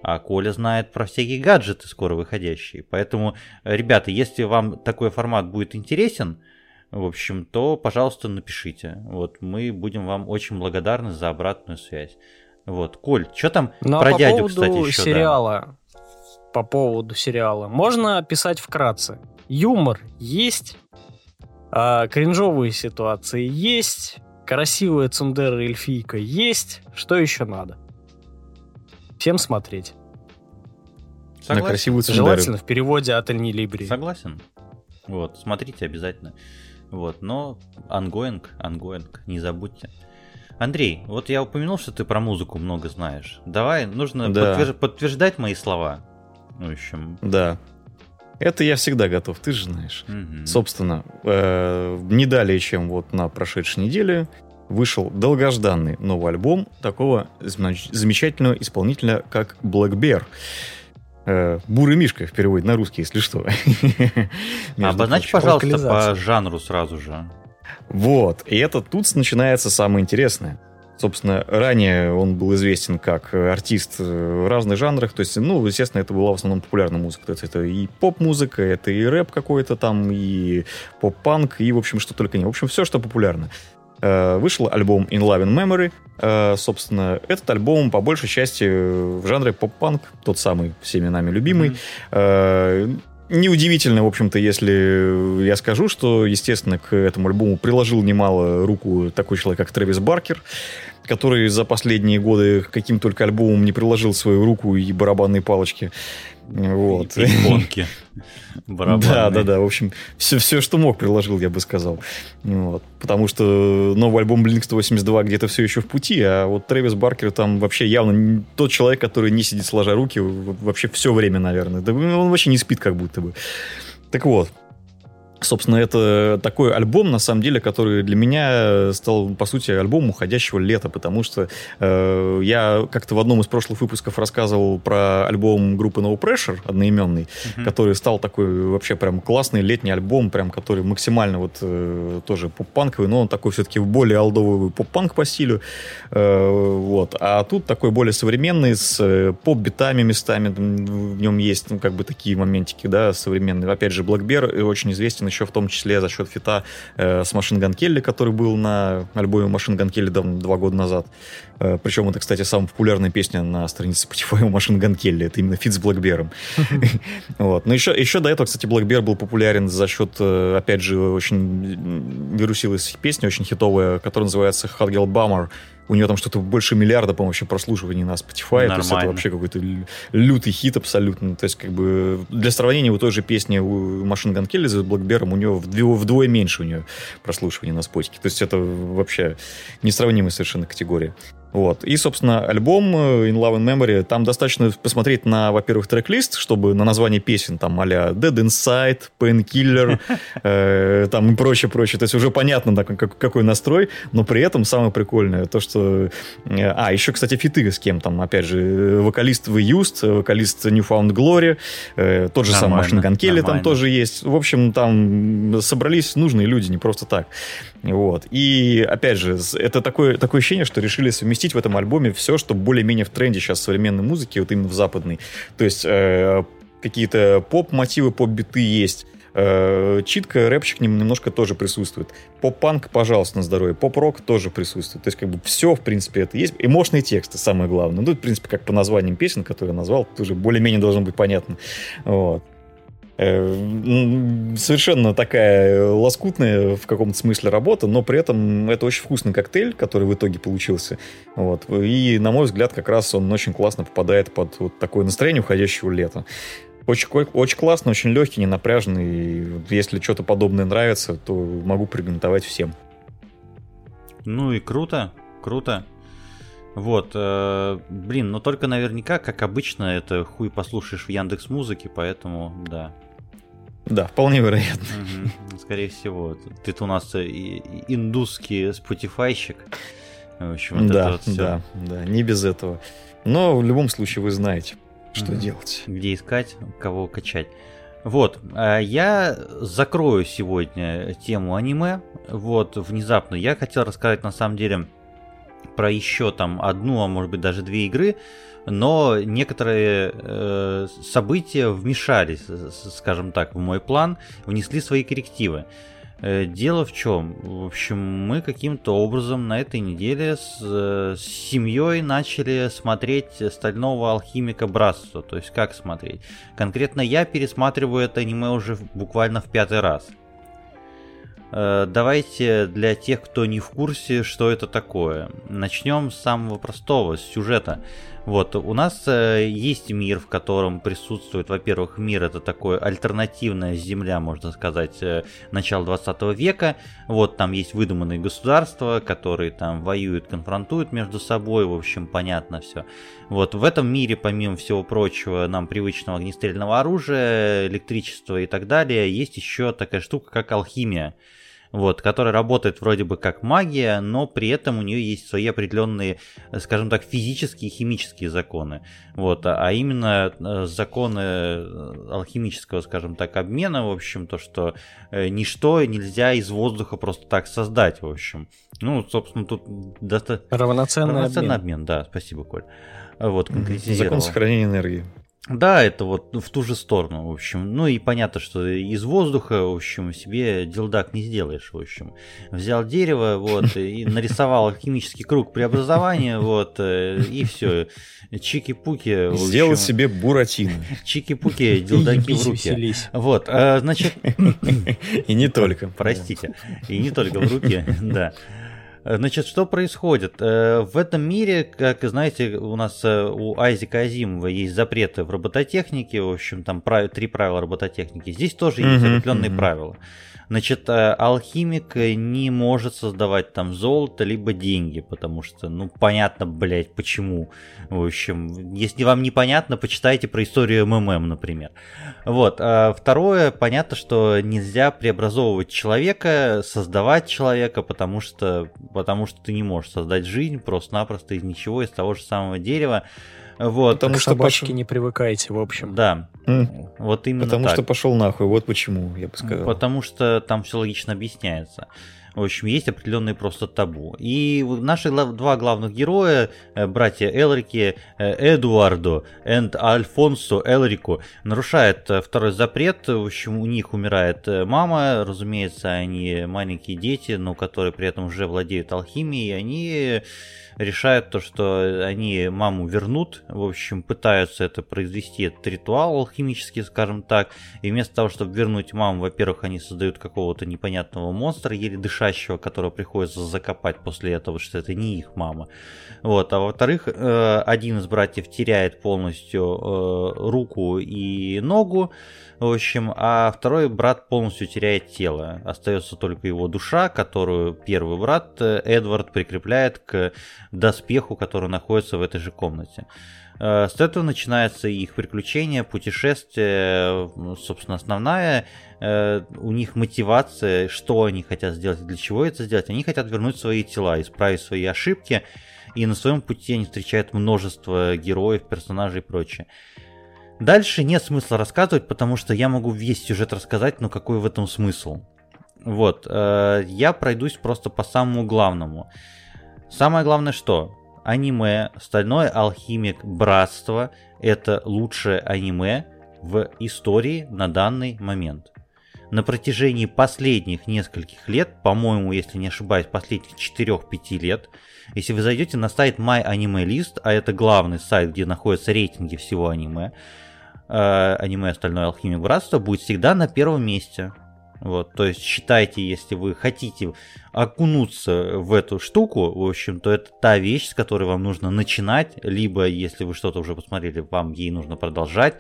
а Коля знает про всякие гаджеты скоро выходящие. Поэтому, ребята, если вам такой формат будет интересен, в общем, то, пожалуйста, напишите. Вот мы будем вам очень благодарны за обратную связь. Вот, Коль, что там ну, про а по дядю, поводу кстати, еще? сериала, да? По поводу сериала. Можно описать вкратце. Юмор есть, а, кринжовые ситуации есть, красивая Цундера эльфийка есть. Что еще надо? Всем смотреть. на красивую цендеры. Желательно в переводе от Альни Либри. Согласен. Вот, смотрите обязательно. Вот, но ongoing, ongoing, не забудьте. Андрей, вот я упомянул, что ты про музыку много знаешь. Давай, нужно да. подтвержд... подтверждать мои слова. В общем. Да. Это я всегда готов, ты же знаешь. Угу. Собственно, э, не далее, чем вот на прошедшей неделе, вышел долгожданный новый альбом такого замечательного исполнителя, как Black Bear. Э, Бурый Мишка в переводе на русский, если что. [laughs] Обозначь, пожалуйста, по жанру сразу же. Вот, и это тут начинается самое интересное. Собственно, ранее он был известен как артист в разных жанрах. То есть, ну, естественно, это была в основном популярная музыка. То есть, это и поп-музыка, это и рэп какой-то там, и поп-панк, и, в общем, что только не. В общем, все, что популярно. Э, вышел альбом In Love and Memory. Э, собственно, этот альбом по большей части в жанре поп-панк, тот самый всеми нами любимый. Mm-hmm. Неудивительно, в общем-то, если я скажу, что, естественно, к этому альбому приложил немало руку такой человек, как Трэвис Баркер, который за последние годы каким только альбомом не приложил свою руку и барабанные палочки. Вот. И иконки. [laughs] Да, да, да. В общем, все, все, что мог, приложил, я бы сказал. Вот. Потому что новый альбом Blink 182 где-то все еще в пути, а вот Трэвис Баркер там вообще явно тот человек, который не сидит сложа руки вообще все время, наверное. Да он вообще не спит как будто бы. Так вот, Собственно, это такой альбом, на самом деле, который для меня стал, по сути, альбомом уходящего лета, потому что э, я как-то в одном из прошлых выпусков рассказывал про альбом группы No Pressure, одноименный, mm-hmm. который стал такой вообще прям классный летний альбом, прям который максимально вот э, тоже поп-панковый, но он такой все-таки более алдовый поп-панк по стилю. Э, вот. А тут такой более современный, с э, поп-битами местами, в нем есть ну, как бы такие моментики, да, современные. Опять же, Black Bear очень известен еще в том числе за счет фита э, с Machine Gun Kelly, который был на альбоме Machine Gun Kelly два года назад. Э, причем это, кстати, самая популярная песня на странице Spotify у Machine Gun Kelly. Это именно feat с blackbear ом. [laughs] вот. Но еще, еще до этого, кстати, blackbear был популярен за счет, э, опять же, очень вирусилась песня, очень хитовая, которая называется Hot Girl Bummer у нее там что-то больше миллиарда, по-моему, вообще прослушиваний на Spotify. Нормально. То есть это вообще какой-то лютый хит абсолютно. То есть как бы для сравнения у той же песни у Machine Gun Kelly за blackbear ом у нее вдвое, вдвое меньше у нее прослушиваний на Spotify. То есть это вообще несравнимая совершенно категория. Вот. И, собственно, альбом э, In Love and Memory, там достаточно посмотреть на, во-первых, трек-лист, чтобы на название песен, там, а Dead Inside, Painkiller, [laughs] э, там и прочее, прочее. То есть уже понятно, да, как, какой настрой, но при этом самое прикольное то, что... Э, а, еще, кстати, фиты с кем там, опять же, вокалист The Used, вокалист Newfound Glory, э, тот же самый Машин Ган Келли там тоже есть. В общем, там собрались нужные люди, не просто так. Вот. И, опять же, это такое, такое ощущение, что решили совместить в этом альбоме все, что более-менее в тренде сейчас в современной музыки, вот именно в западной. То есть э, какие-то поп-мотивы, поп-биты есть, э, читка, рэпчик немножко тоже присутствует. Поп-панк, пожалуйста, на здоровье. Поп-рок тоже присутствует. То есть, как бы все, в принципе, это есть. И мощные тексты, самое главное. Ну, в принципе, как по названиям песен, которые я назвал, тоже более-менее должно быть понятно. Вот. Э, совершенно такая лоскутная в каком-то смысле работа, но при этом это очень вкусный коктейль, который в итоге получился. Вот. И, на мой взгляд, как раз он очень классно попадает под вот такое настроение уходящего лета. Очень, очень классно, очень легкий, не напряженный. Если что-то подобное нравится, то могу порекомендовать всем. Ну и круто, круто. Вот, э, блин, но только наверняка, как обычно, это хуй послушаешь в Яндекс Музыке, поэтому да. Да, вполне вероятно. Угу, скорее всего. Ты-то у нас индусский спотифайщик. В общем, вот да, вот да, да, не без этого. Но в любом случае вы знаете, что угу. делать. Где искать, кого качать. Вот, э, я закрою сегодня тему аниме. Вот, внезапно. Я хотел рассказать на самом деле про еще там одну, а может быть даже две игры, но некоторые э, события вмешались, скажем так, в мой план, внесли свои коррективы. Э, дело в чем? В общем, мы каким-то образом на этой неделе с, с семьей начали смотреть «Стального алхимика Братства». То есть как смотреть? Конкретно я пересматриваю это аниме уже буквально в пятый раз – Э, давайте для тех, кто не в курсе, что это такое. Начнем с самого простого, с сюжета. Вот, у нас э, есть мир, в котором присутствует, во-первых, мир это такое альтернативная земля, можно сказать, э, начала 20 века. Вот, там есть выдуманные государства, которые там воюют, конфронтуют между собой, в общем, понятно все. Вот, в этом мире, помимо всего прочего, нам привычного огнестрельного оружия, электричества и так далее, есть еще такая штука, как алхимия вот, которая работает вроде бы как магия, но при этом у нее есть свои определенные, скажем так, физические и химические законы. Вот, а именно э, законы э, алхимического, скажем так, обмена, в общем, то, что э, ничто нельзя из воздуха просто так создать, в общем. Ну, собственно, тут достаточно... Равноценный, Равноценный обмен. обмен, да, спасибо, Коль. Вот, Закон сохранения энергии. Да, это вот в ту же сторону, в общем. Ну и понятно, что из воздуха, в общем, себе делдак не сделаешь, в общем. Взял дерево, вот, [laughs] и нарисовал химический круг преобразования, вот, э, и все. Чики-пуки. Сделал себе буратино. Чики-пуки, [laughs] делдаки в руке. Вот, а, значит... [laughs] И не только. Простите. И не только в руке, да. Значит, что происходит? Э, в этом мире, как знаете, у нас э, у Айзека Азимова есть запреты в робототехнике, в общем, там три правила робототехники. Здесь тоже есть определенные правила. Значит, э, алхимик не может создавать там золото либо деньги, потому что, ну, понятно, блядь, почему. В общем, если вам непонятно, почитайте про историю МММ, например. Вот. А второе, понятно, что нельзя преобразовывать человека, создавать человека, потому что, потому что ты не можешь создать жизнь просто-напросто из ничего, из того же самого дерева. Вот. Потому что собачки пошел... не привыкаете, в общем. Да. Mm. Вот именно Потому так. что пошел нахуй, вот почему, я бы сказал. Потому что там все логично объясняется. В общем, есть определенные просто табу. И наши два главных героя, э, братья Элрики, э, Эдуардо и Альфонсо Элрико, нарушают э, второй запрет. В общем, у них умирает мама. Разумеется, они маленькие дети, но которые при этом уже владеют алхимией. И они решают то, что они маму вернут, в общем, пытаются это произвести, этот ритуал алхимический, скажем так, и вместо того, чтобы вернуть маму, во-первых, они создают какого-то непонятного монстра, еле дышащего, которого приходится закопать после этого, что это не их мама. Вот, а во-вторых, э, один из братьев теряет полностью э, руку и ногу, в общем, а второй брат полностью теряет тело. Остается только его душа, которую первый брат э, Эдвард прикрепляет к доспеху, который находится в этой же комнате. Э, с этого начинается их приключение, путешествие, собственно, основная э, у них мотивация, что они хотят сделать для чего это сделать. Они хотят вернуть свои тела, исправить свои ошибки, и на своем пути они встречают множество героев, персонажей и прочее. Дальше нет смысла рассказывать, потому что я могу весь сюжет рассказать, но какой в этом смысл? Вот, э, я пройдусь просто по самому главному. Самое главное что? Аниме «Стальной алхимик. Братство» — это лучшее аниме в истории на данный момент. На протяжении последних нескольких лет, по-моему, если не ошибаюсь, последних 4-5 лет, если вы зайдете на сайт My Anime List, а это главный сайт, где находятся рейтинги всего аниме, э, аниме «Остальное алхимик братство» будет всегда на первом месте. Вот, то есть считайте, если вы хотите окунуться в эту штуку, в общем, то это та вещь, с которой вам нужно начинать, либо если вы что-то уже посмотрели, вам ей нужно продолжать.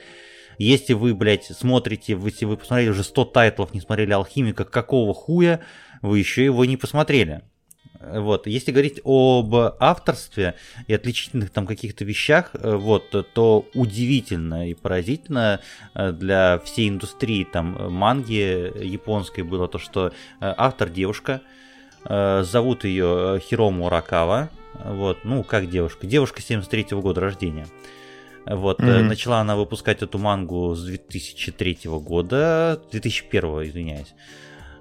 Если вы, блядь, смотрите, если вы посмотрели уже 100 тайтлов, не смотрели Алхимика, какого хуя вы еще его не посмотрели? Вот. Если говорить об авторстве и отличительных там каких-то вещах, э, вот, то удивительно и поразительно э, для всей индустрии там манги японской было то, что э, автор девушка, зовут ее Хирому Ракава, вот, ну, как девушка, девушка 73 -го года рождения. Вот, mm-hmm. начала она выпускать эту мангу с 2003 года, 2001, извиняюсь.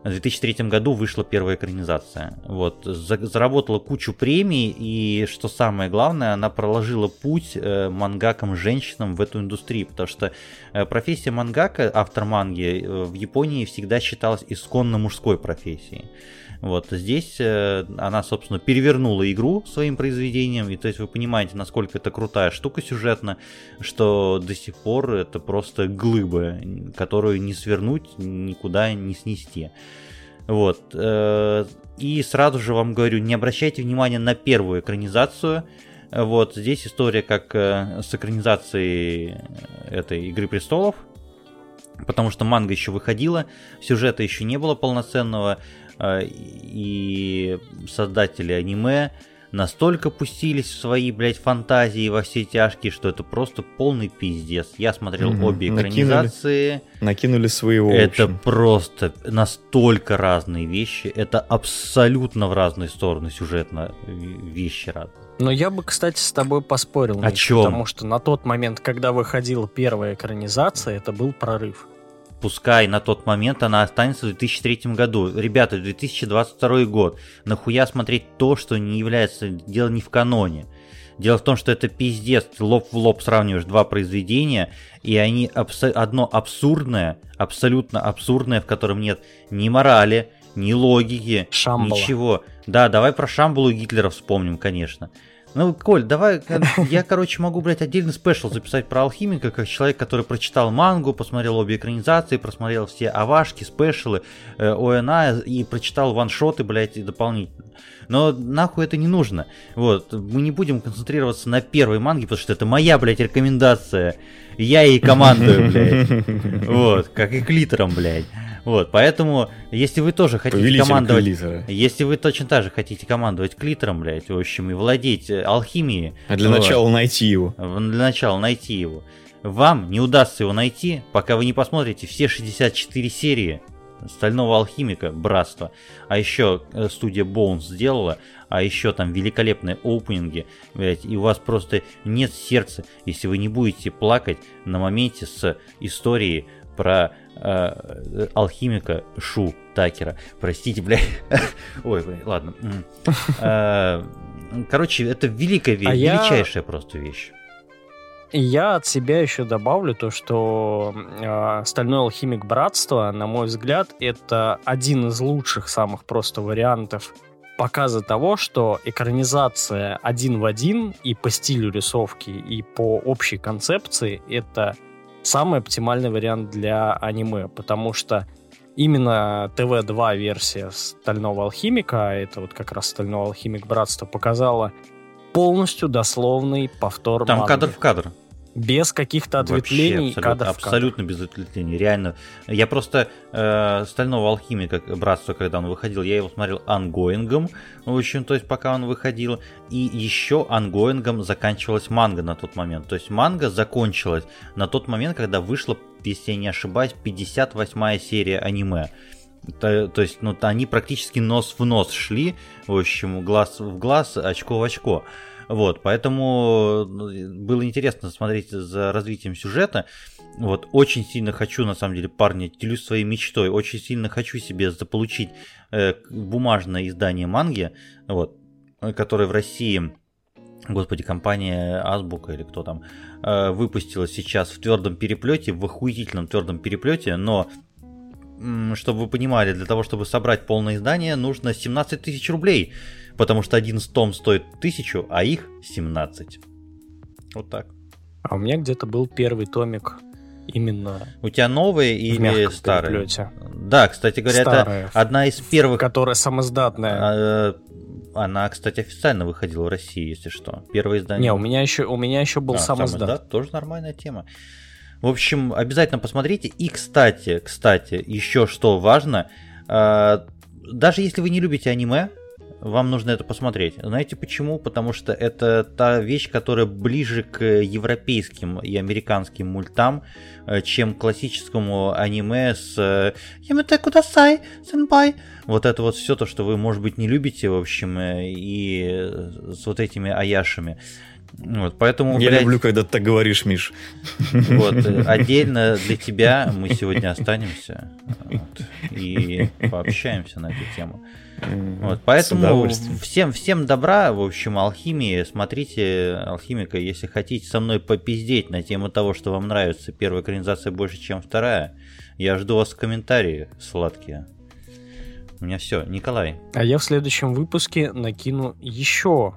В 2003 году вышла первая экранизация. Вот, заработала кучу премий, и что самое главное, она проложила путь э, мангакам-женщинам в эту индустрию, потому что э, профессия мангака, автор манги, э, в Японии всегда считалась исконно мужской профессией. Вот здесь э, она, собственно, перевернула игру своим произведением, и то есть вы понимаете, насколько это крутая штука сюжетно, что до сих пор это просто глыба, которую не свернуть, никуда не снести. Вот. Э, и сразу же вам говорю, не обращайте внимания на первую экранизацию, Вот здесь история как э, с экранизацией этой Игры престолов, потому что манга еще выходила, сюжета еще не было полноценного, и создатели аниме настолько пустились в свои, блядь, фантазии во все тяжкие, что это просто полный пиздец. Я смотрел угу. обе экранизации. Накинули, накинули своего. Это просто настолько разные вещи. Это абсолютно в разные стороны сюжетно вещи разные. Но я бы, кстати, с тобой поспорил. О чем? Потому что на тот момент, когда выходила первая экранизация, это был прорыв пускай на тот момент она останется в 2003 году. Ребята, 2022 год. Нахуя смотреть то, что не является, дело не в каноне. Дело в том, что это пиздец, ты лоб в лоб сравниваешь два произведения, и они абс- одно абсурдное, абсолютно абсурдное, в котором нет ни морали, ни логики, Шамбала. ничего. Да, давай про Шамбалу и Гитлера вспомним, конечно. Ну, Коль, давай, я, короче, могу, блядь, отдельный спешл записать про алхимика, как человек, который прочитал мангу, посмотрел обе экранизации, просмотрел все авашки, спешлы, э, ОНА и прочитал ваншоты, блядь, и дополнительно. Но нахуй это не нужно. Вот, мы не будем концентрироваться на первой манге, потому что это моя, блядь, рекомендация. Я ей командую, блядь. [laughs] Вот, как и клитором, блядь. Вот, поэтому, если вы тоже хотите командовать... Клитора. Если вы точно так же хотите командовать клитором, блядь, в общем, и владеть э, алхимией... А для вот, начала найти его. Для начала найти его. Вам не удастся его найти, пока вы не посмотрите все 64 серии Стального алхимика, братство. А еще э, студия Bones сделала, а еще там великолепные опенинги, блядь, и у вас просто нет сердца, если вы не будете плакать на моменте с историей про э, алхимика Шу Такера. Простите, блядь. [laughs] Ой, блядь, ладно. Э, короче, это великая вещь, а величайшая я... просто вещь. Я от себя еще добавлю то, что э, Стальной алхимик Братства, на мой взгляд, это один из лучших самых просто вариантов показа того, что экранизация один в один и по стилю рисовки, и по общей концепции это самый оптимальный вариант для аниме, потому что именно ТВ-2 версия Стального Алхимика, а это вот как раз Стального Алхимик Братства, показала полностью дословный повтор Там манги. кадр в кадр. Без каких-то ответвлений Вообще, абсолютно, абсолютно без ответвлений, реально. Я просто э, Стального Алхимика, Братство, когда он выходил, я его смотрел ongoing ом, в общем, то есть пока он выходил, и еще ongoing ом заканчивалась манга на тот момент. То есть манга закончилась на тот момент, когда вышла, если я не ошибаюсь, 58-я серия аниме. То, то есть, ну, они практически нос в нос шли, в общем, глаз в глаз, очко в очко. Вот, поэтому ну, было интересно смотреть за развитием сюжета. Вот, очень сильно хочу, на самом деле, парни, делюсь своей мечтой, очень сильно хочу себе заполучить э, бумажное издание манги, вот, которое в России господи, компания Азбука или кто там, э, выпустила сейчас в твердом переплете, в охуительном твердом переплете, но чтобы вы понимали, для того, чтобы собрать полное издание, нужно 17 тысяч рублей потому что один том стоит тысячу, а их 17. Вот так. А у меня где-то был первый томик именно... У тебя новые или старые? Да, кстати говоря, Старая, это одна из первых... Которая самоздатная. А, она, кстати, официально выходила в России, если что. Первое издание. Не, у меня еще, у меня еще был а, самоздат. самоздат. Тоже нормальная тема. В общем, обязательно посмотрите. И, кстати, кстати, еще что важно, а, даже если вы не любите аниме, вам нужно это посмотреть. Знаете почему? Потому что это та вещь, которая ближе к европейским и американским мультам, э, чем классическому аниме с э, Ямате Кудасай, сенпай. Вот это вот все то, что вы, может быть, не любите, в общем, э, и с вот этими аяшами. Вот, поэтому, Я блядь, люблю, когда ты так говоришь, Миш. Вот, отдельно для тебя мы сегодня останемся вот, и пообщаемся на эту тему. Вот, поэтому всем, всем добра, в общем, алхимии. Смотрите алхимика, если хотите со мной попиздеть на тему того, что вам нравится первая экранизация больше, чем вторая. Я жду вас в комментарии сладкие. У меня все, Николай. А я в следующем выпуске накину еще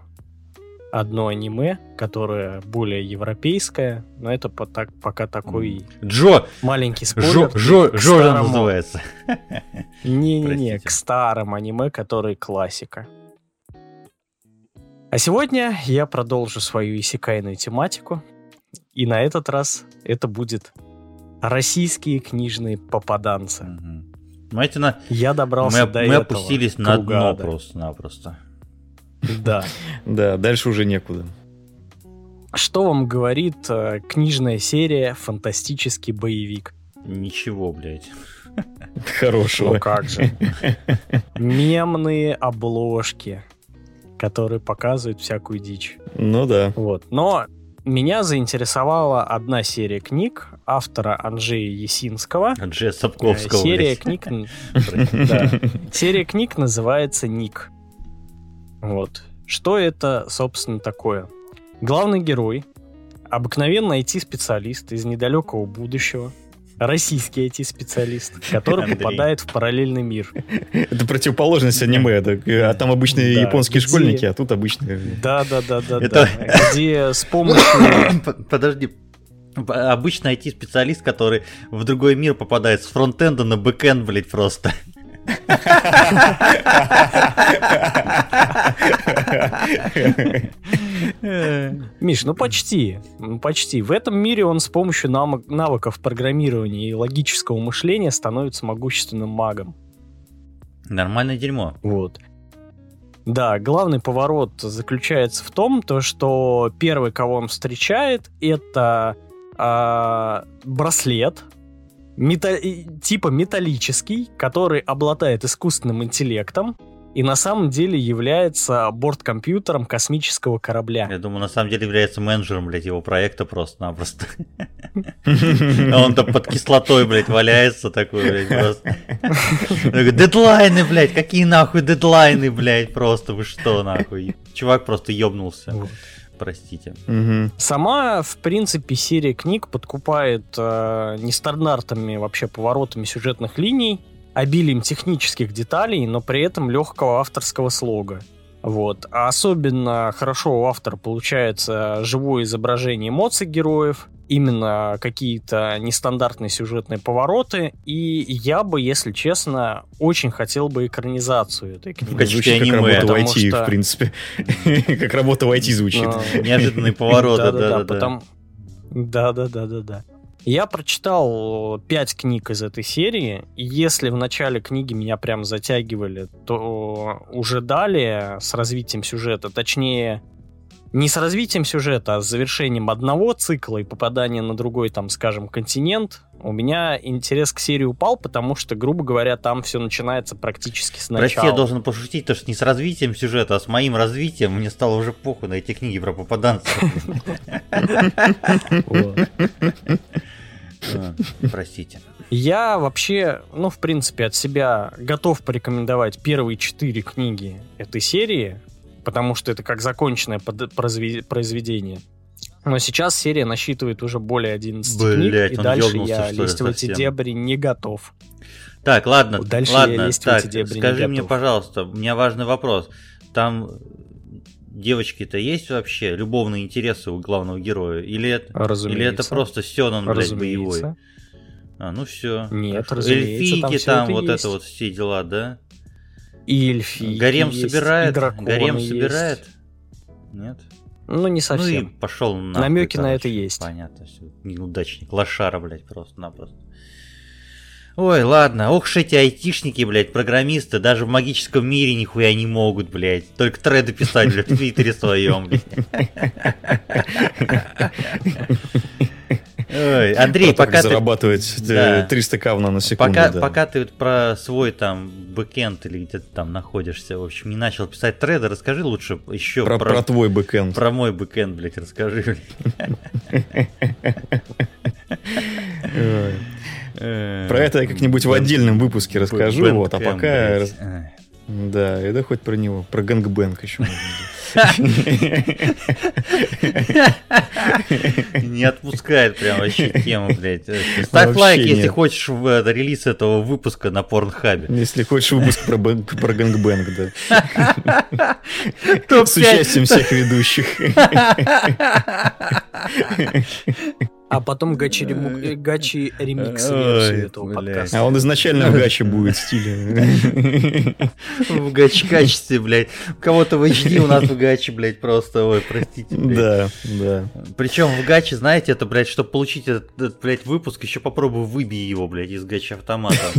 одно аниме, которое более европейское, но это по так, пока такой Джо! маленький спойлер. Джо, Джо, Джо называется. Не-не-не, к старым аниме, которые классика. А сегодня я продолжу свою исекайную тематику. И на этот раз это будет российские книжные попаданцы. Мгм. Понимаете, на... Я добрался мы, до мы этого опустились на круга дно ада. просто-напросто. Да. Да, дальше уже некуда. Что вам говорит э, книжная серия «Фантастический боевик»? Ничего, блядь. Хорошего. Ну как же. Мемные обложки, которые показывают всякую дичь. Ну да. Вот. Но меня заинтересовала одна серия книг автора Анжея Есинского. Анджея Э, Сапковского, Серия блядь. книг... да. Серия книг называется «Ник». Вот. Что это, собственно, такое? Главный герой — обыкновенный IT-специалист из недалекого будущего, российский IT-специалист, [laughs] который Андрей. попадает в параллельный мир. Это противоположность аниме. да. А там обычные Да, японские где- школьники, а тут обычные... Да-да-да-да. Это- Где с помощью... [coughs] Подожди. Обычно IT-специалист, который в другой мир попадает с фронтенда на бэкенд, блядь, просто. Миш, ну почти, ну почти. В этом мире он с помощью навыков программирования и логического мышления становится могущественным магом. Нормальное дерьмо. Вот. Да, главный поворот заключается в том, то, что первый, кого он встречает, это а, браслет, мета- типа металлический, который обладает искусственным интеллектом и на самом деле является борткомпьютером космического корабля. Я думаю, на самом деле является менеджером, блядь, его проекта просто-напросто. А [laughs] он там под кислотой, блядь, валяется такой, блядь, просто. Дедлайны, блядь, какие нахуй дедлайны, блядь, просто, вы что, нахуй. Чувак просто ёбнулся. Простите. Мгм. Сама, в принципе, серия книг подкупает э, нестандартными вообще поворотами сюжетных линий, обилием технических деталей, но при этом легкого авторского слога. Вот. А особенно хорошо у автора получается живое изображение эмоций героев, именно какие-то нестандартные сюжетные повороты, и я бы, если честно, очень хотел бы экранизацию этой книги. Качестве Звучит как аниме, работа в IT, что- в принципе. [laughs] Как работа в IT звучит. Но- Неожиданный поворот, Да-да-да, Да-да-да-да-да. Я прочитал пять книг из этой серии, и если в начале книги меня прям затягивали, то уже далее с развитием сюжета, точнее, не с развитием сюжета, а с завершением одного цикла и попаданием на другой, там, скажем, континент, у меня интерес к серии упал, потому что, грубо говоря, там все начинается практически с Прости, я должен пошутить, то что не с развитием сюжета, а с моим развитием мне стало уже похуй на эти книги про попаданцев. А, Простите. Я вообще, ну, в принципе, от себя готов порекомендовать первые четыре книги этой серии, потому что это как законченное произведение. Но сейчас серия насчитывает уже более 11 Блядь, книг, и дальше я лезть в эти дебри не готов. Так, ладно, Дальше я ладно, лезть в так, эти дебри не скажи мне, готов. пожалуйста, у меня важный вопрос. Там девочки-то есть вообще любовные интересы у главного героя? Или это, Разумеется. или это просто Сёнэн, блядь, боевой? Разумеется. А, ну все. Нет, разумеется, там Эльфийки там, это вот есть. это вот все дела, да? И эльфийки Гарем есть, и собирает? драконы Гарем есть. собирает? Нет? Ну, не Ну совсем. и пошел на. Намёки на это есть. Понятно, всё. неудачник, лошара, блядь, просто-напросто. Ой, ладно, ох уж эти айтишники, блядь, программисты, даже в магическом мире нихуя не могут, блядь. Только треды писать, блядь, в твиттере своем, блядь. [laughs] Ой, Андрей, Про пока ты, зарабатывать э, Да. 300к в наносекунду. пока, да. пока ты про свой там бэкэнд или где ты там находишься, в общем, не начал писать треды, расскажи лучше еще Про, про твой бэкэнд. про мой бэкэнд, блядь, расскажи, Про это я как-нибудь в отдельном выпуске расскажу, вот, а пока... Да, это хоть про него. Про gangbang еще можно. Не отпускает прям вообще тему, блядь. Ставь лайк, если хочешь э, релиз этого выпуска на Порнхабе. Если хочешь выпуск про, bang- про gangbang, да. С участием всех ведущих. [laughs] А потом гачи, рему- э, гачи ремикс версию этого блядь. подкаста. А он изначально в гаче будет [laughs] в стиле. В гач качестве, блядь. У кого-то в HD, у нас в гаче, блядь, просто, ой, простите, блядь. Да, да. Причем в гаче, знаете, это, блядь, чтобы получить этот, блядь, выпуск, еще попробуй выбей его, блядь, из гача автомата. [laughs]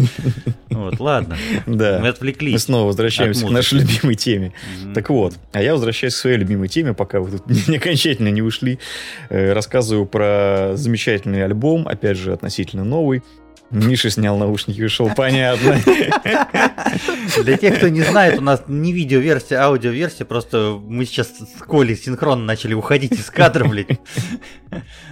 Вот, ладно. Мы Да. Мы отвлеклись. снова возвращаемся к нашей любимой теме. Так вот, а я возвращаюсь к своей любимой теме, пока вы тут [laughs] не окончательно не ушли. Э, Рассказываю про замечательный альбом, опять же, относительно новый. Миша снял наушники и ушел, понятно. [laughs] Для тех, кто не знает, у нас не видеоверсия, а аудиоверсия, просто мы сейчас с Колей синхронно начали уходить из кадра, блядь.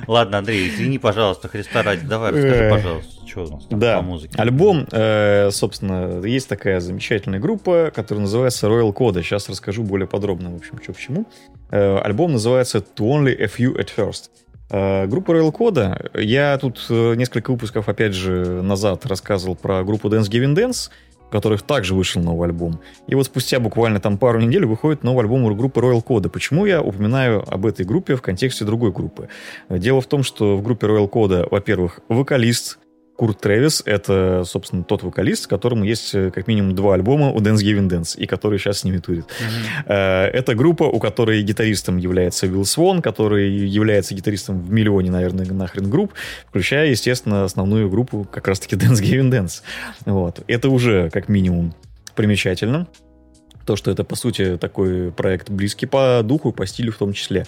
Ладно, Андрей, извини, пожалуйста, Христа ради, давай, расскажи, Э, пожалуйста, что у нас там Да, по музыке. альбом, э, собственно, есть такая замечательная группа, которая называется Royal Coda. Сейчас расскажу более подробно, в общем, что к чему. Э, Альбом называется To Only a Few at First. Э, Группа Royal Coda, я тут э, несколько выпусков, опять же, назад рассказывал про группу Dance Giving Dance, у которых также вышел новый альбом. И вот спустя буквально там пару недель выходит новый альбом у группы Royal Coda. Почему я упоминаю об этой группе в контексте другой группы? Дело в том, что в группе Royal Coda, во-первых, вокалист Курт Трэвис — это, собственно, тот вокалист, которому есть э, как минимум два альбома у Dance Giving Dance, и который сейчас с ними турит. Э, Это группа, у которой гитаристом является Уилл Свон, который является гитаристом в миллионе, наверное, нахрен групп, включая, естественно, основную группу как раз-таки Dance Gavin Dance. Вот. Это уже как минимум примечательно. То, что это, по сути, такой проект близкий по духу и по стилю в том числе.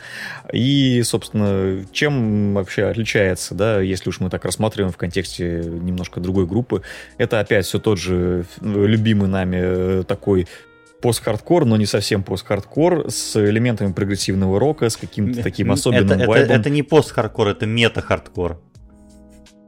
И, собственно, чем вообще отличается, да, если уж мы так рассматриваем в контексте немножко другой группы, это опять все тот же э, любимый нами э, такой пост-хардкор, но не совсем пост-хардкор, с элементами прогрессивного рока, с каким-то таким особенным это, это, вайбом. это не пост-хардкор, это мета-хардкор.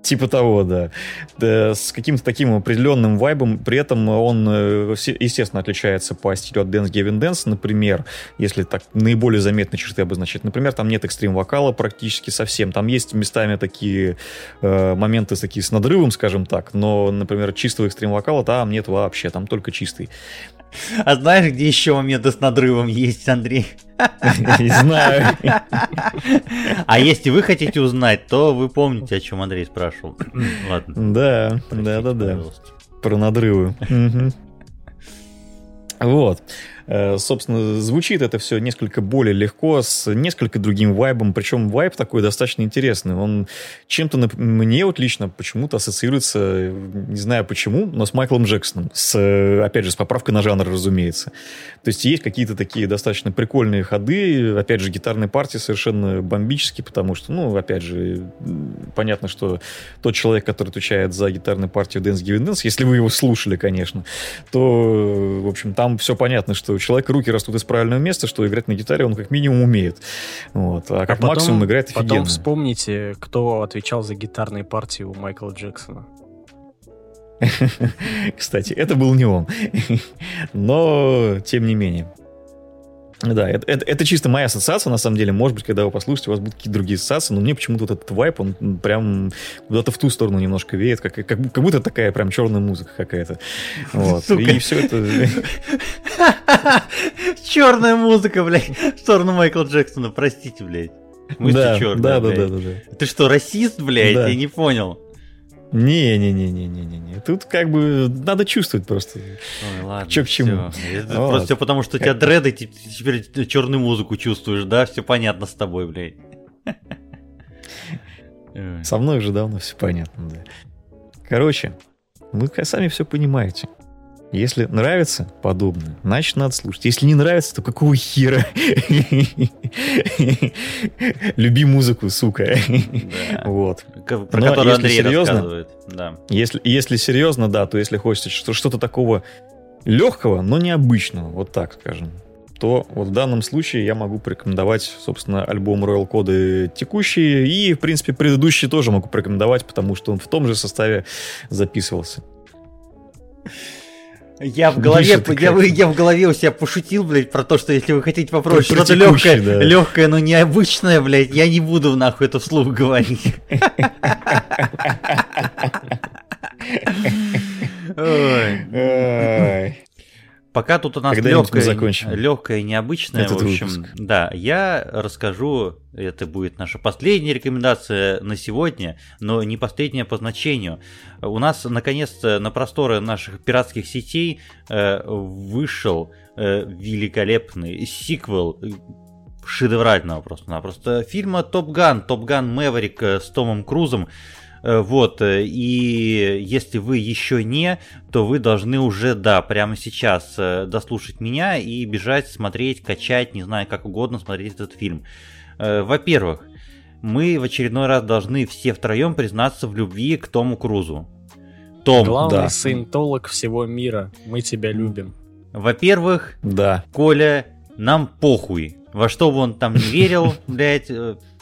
Типа того, да. Да, С каким-то таким определенным вайбом. При этом он, э, естественно, отличается по стилю от Dance Gavin Dance. Например, если так наиболее заметные черты обозначить. Например, там нет экстрим-вокала практически совсем. Там есть местами такие э, моменты такие с надрывом, скажем так. Но, например, чистого экстрим-вокала там нет вообще. Там только чистый. А знаешь, где еще моменты с надрывом есть, Андрей? Не знаю. А если вы хотите узнать, то вы помните, о чем Андрей спрашивал. Ладно. Да, да, да, да. Про надрывы. Вот. Э, Собственно, звучит это все несколько более легко, с несколько другим вайбом. Причем вайб такой достаточно интересный. Он чем-то мне вот лично почему-то ассоциируется, не знаю почему, но с Майклом Джексоном. С, э, опять же, с поправкой на жанр, разумеется. То есть есть какие-то такие достаточно прикольные ходы. Опять же, гитарные партии совершенно бомбические, потому что, ну, опять же, понятно, что тот человек, который отвечает за гитарную партию Dance Giving Dance, если вы его слушали, конечно, то, в общем, там все понятно, что у человека руки растут из правильного места, что играть на гитаре он как минимум умеет. Вот. А как потом- максимум играет Потом офигенно. вспомните, кто отвечал за гитарные партии у Майкла Джексона. [laughs] Кстати, это был не он. [laughs] Но, тем не менее. Да, это, это- это чисто моя ассоциация, на самом деле. Может быть, когда вы послушаете, у вас будут какие-то другие ассоциации, но мне почему-то вот этот вайп, он прям куда-то в ту сторону немножко веет, как, как, как будто такая прям черная музыка какая-то. Вот. Сука. И все это... [laughs] Черная музыка, блядь, в сторону Майкла Джексона, простите, блядь. Мы да, черные, да, да, да, да, да. Ты что, расист, блядь? Да. Я не понял. Не-не-не-не-не-не. Тут как бы надо чувствовать просто. Ой, ладно. Чё к чему? Это Вот. Просто все потому, что у тебя дреды, ты теперь черную музыку чувствуешь, да? Все понятно с тобой, блядь. Со мной уже давно все понятно, да. Короче, вы сами все понимаете. Если нравится подобное, значит надо слушать. Если не нравится, то какого хера? Люби музыку, сука. Вот. Про которую Андрей рассказывает. Да. Если, если серьезно, да, то если хочется что- что-то такого легкого, но необычного, вот так скажем, то вот в данном случае я могу порекомендовать, собственно, альбом Royal Code текущий, и, в принципе, предыдущий тоже могу порекомендовать, потому что он в том же составе записывался. Я в голове, я, я в голове у себя пошутил, блядь, про то, что если вы хотите попробовать Про что-то легкое, да. легкое, но необычное, блядь, я не буду нахуй это вслух говорить. [laughs] Ой. Пока тут у нас легкое, легкое, необычное, Этот в общем, выпуск. да, я расскажу, это будет наша последняя рекомендация на сегодня, но не последняя по значению. У нас, наконец-то, на просторы наших пиратских сетей э, вышел э, великолепный сиквел шедеврального просто-напросто фильма Топ Ган, Топ Ган Мэверик с Томом Крузом. Э, вот, э, и если вы еще не, то вы должны уже, да, прямо сейчас э, дослушать меня и бежать, смотреть, качать, не знаю, как угодно смотреть этот фильм. Во-первых, мы в очередной раз должны все втроем признаться в любви к Тому Крузу. Том, Главный да. саентолог всего мира. Мы тебя любим. Во-первых, да. Коля, нам похуй. Во что бы он там не верил, [laughs] блядь,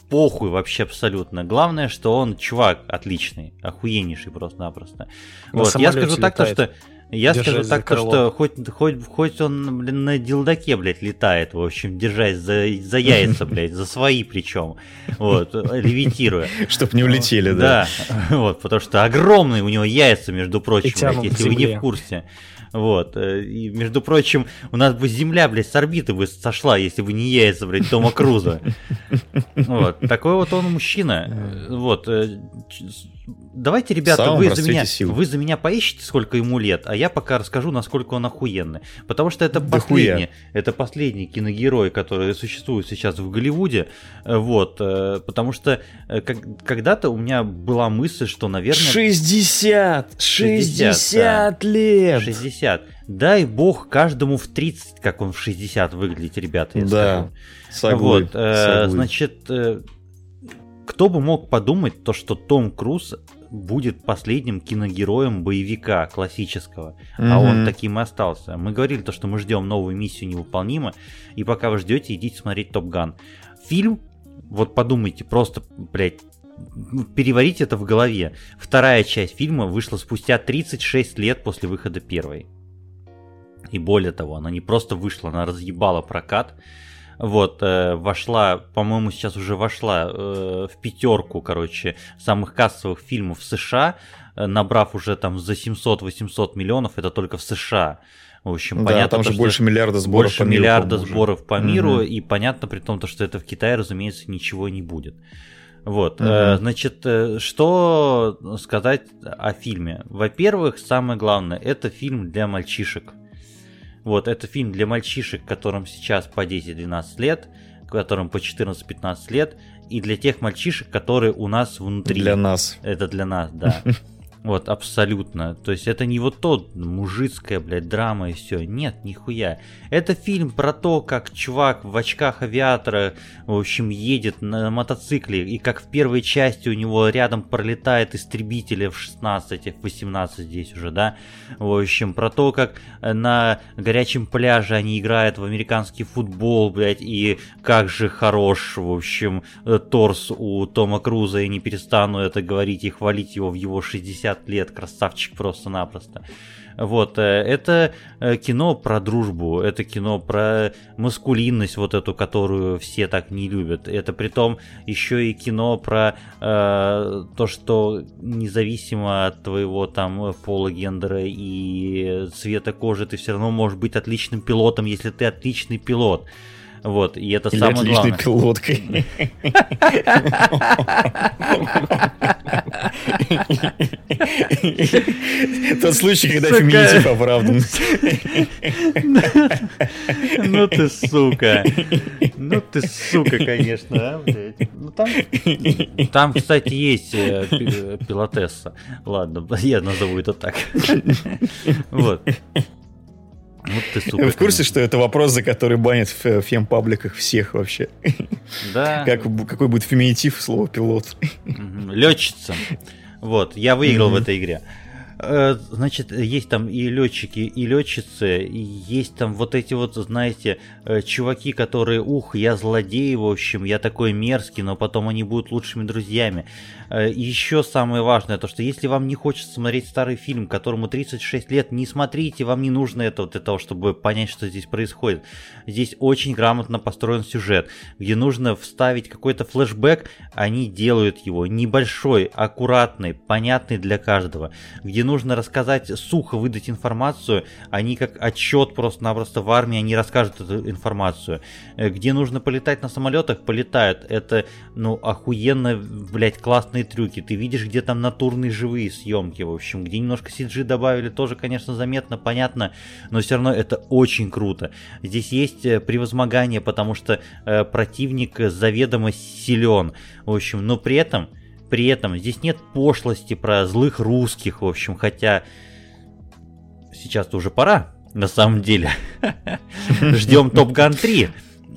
похуй вообще абсолютно. Главное, что он чувак отличный, охуеннейший просто-напросто. Вот, я скажу так, то, что я скажу так, то, что хоть, хоть, хоть он, блин, на дилдаке, блядь, летает, в общем, держась за, за яйца, [laughs] блядь, за свои причем, вот, левитируя. [laughs] Чтоб не улетели, да. Да, [laughs] вот, потому что огромные у него яйца, между прочим, блядь, если вы не в курсе. Вот. Э, и, между прочим, у нас бы Земля, блядь, с орбиты бы сошла, если бы не яйца, блядь, Тома Круза. [laughs] Вот. Такой вот он мужчина. Вот. Э, давайте, ребята, вы за, меня, сил. вы за меня поищите, сколько ему лет, а я пока расскажу, насколько он охуенный. Потому что это да последний, это последний киногерой, который существует сейчас в Голливуде. Э, вот. Потому что как, когда-то у меня была мысль, что, наверное... 60! 60, 60 да. лет! 60 60. Дай бог каждому в 30, как он в 60 выглядит, ребята, я да, скажу. Соглы, вот, э, значит, э, кто бы мог подумать то, что Том Круз будет последним киногероем боевика классического, mm-hmm. а он таким и остался. Мы говорили то, что мы ждем новую миссию невыполнима, и пока вы ждете, идите смотреть Топ Ган. Фильм, вот подумайте, просто, блядь, переварить это в голове. Вторая часть фильма вышла спустя 36 лет после выхода первой. И более того, она не просто вышла, она разъебала прокат. Вот, э, вошла, по-моему, сейчас уже вошла э, в пятерку, короче, самых кассовых фильмов в США, э, набрав уже там за 700-800 миллионов, это только в США. В общем, да, понятно, там же больше миллиарда сборов больше по миру. миллиарда сборов по миру, угу. и понятно при том, что это в Китае, разумеется, ничего не будет. Вот, угу. э, значит, э, что сказать о фильме? Во-первых, самое главное, это фильм для мальчишек. Вот, это фильм для мальчишек, которым сейчас по 10-12 лет, которым по 14-15 лет, и для тех мальчишек, которые у нас внутри. Для нас. Это для нас, да. [laughs] Вот, абсолютно. То есть это не вот то мужицкая, блядь, драма и все. Нет, нихуя. Это фильм про то, как чувак в очках авиатора, в общем, едет на мотоцикле, и как в первой части у него рядом пролетает истребитель в 16 в 18 здесь уже, да. В общем, про то, как на горячем пляже они играют в американский футбол, блядь, и как же хорош, в общем, торс у Тома Круза, и не перестану это говорить и хвалить его в его 60 50 лет, красавчик просто-напросто. Вот, э, это э, кино про дружбу, это кино про маскулинность вот эту, которую все так не любят. Это при том еще и кино про э, то, что независимо от твоего там пола, гендера и цвета кожи, ты все равно можешь быть отличным пилотом, если ты отличный пилот. Вот, и это Или самое отличной главное. пилоткой. Тот случай, когда феминитив оправдан. Ну ты сука. Ну ты сука, конечно, а. Ну там, там, кстати, есть э, пилотесса. Ладно, я назову это так. Вот. Вот ты, сука, Вы в курсе, конечно. что это вопрос, за который банят в фем-пабликах всех вообще? Да. Как, какой будет феминитив слова пилот? Летчица. Вот, я выиграл mm-hmm. в этой игре. Э, значит, есть там и летчики, и летчицы, и есть там вот эти вот, знаете, э, чуваки, которые, ух, я злодей, в общем, я такой мерзкий, но потом они будут лучшими друзьями. Э, еще самое важное, то что если вам не хочется смотреть старый фильм, которому 36 лет, не смотрите, вам не нужно это для того, чтобы понять, что здесь происходит. Здесь очень грамотно построен сюжет, где нужно вставить какой-то флешбэк, они делают его небольшой, аккуратный, понятный для каждого, где нужно рассказать, сухо выдать информацию, они как отчет просто-напросто в армии, они расскажут эту информацию. Э, где нужно полетать на самолетах, полетают. Это, ну, охуенно, блядь, классные трюки. Ты видишь, где там натурные живые съемки, в общем, где немножко CG добавили, тоже, конечно, заметно, понятно, но все равно это очень круто. Здесь есть э, превозмогание, потому что э, противник заведомо силен, в общем, но при этом при этом здесь нет пошлости про злых русских, в общем, хотя сейчас-то уже пора, на самом деле. [laughs] Ждем Топ Ган 3.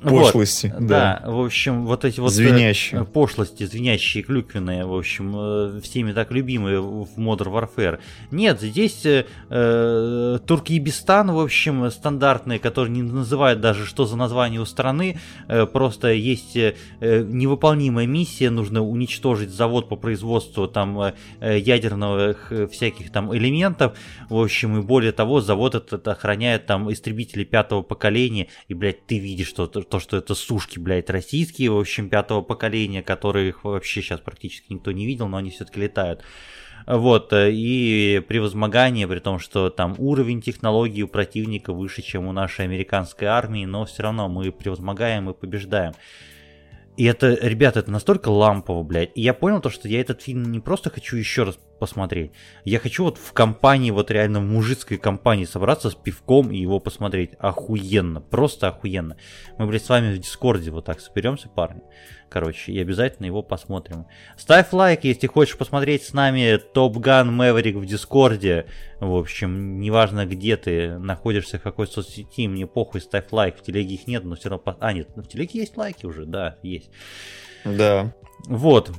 Пошлости. Вот, да. да, в общем, вот эти вот э, звенящие. пошлости, звенящие, клюквенные, в общем, э, всеми так любимые в Modern Warfare. Нет, здесь э, э, Туркменистан, в общем, стандартные, которые не называют даже, что за название у страны, э, просто есть э, невыполнимая миссия, нужно уничтожить завод по производству там э, ядерных всяких там элементов, в общем, и более того, завод этот охраняет там истребители пятого поколения, и, блядь, ты видишь, что то, что это сушки, блядь, российские, в общем, пятого поколения, которых вообще сейчас практически никто не видел, но они все-таки летают. Вот, и превозмогание, при том, что там уровень технологий у противника выше, чем у нашей американской армии, но все равно мы превозмогаем и побеждаем. И это, ребята, это настолько лампово, блядь. И я понял то, что я этот фильм не просто хочу еще раз посмотреть. Я хочу вот в компании, вот реально в мужицкой компании собраться с пивком и его посмотреть. Охуенно, просто охуенно. Мы, блядь, с вами в Дискорде вот так соберемся, парни короче, и обязательно его посмотрим. Ставь лайк, если хочешь посмотреть с нами Top Gun Maverick в Дискорде. В общем, неважно где ты находишься, в какой соцсети, мне похуй, ставь лайк. В телеге их нет, но все равно... А, нет, в телеге есть лайки уже, да, есть. Да. Вот,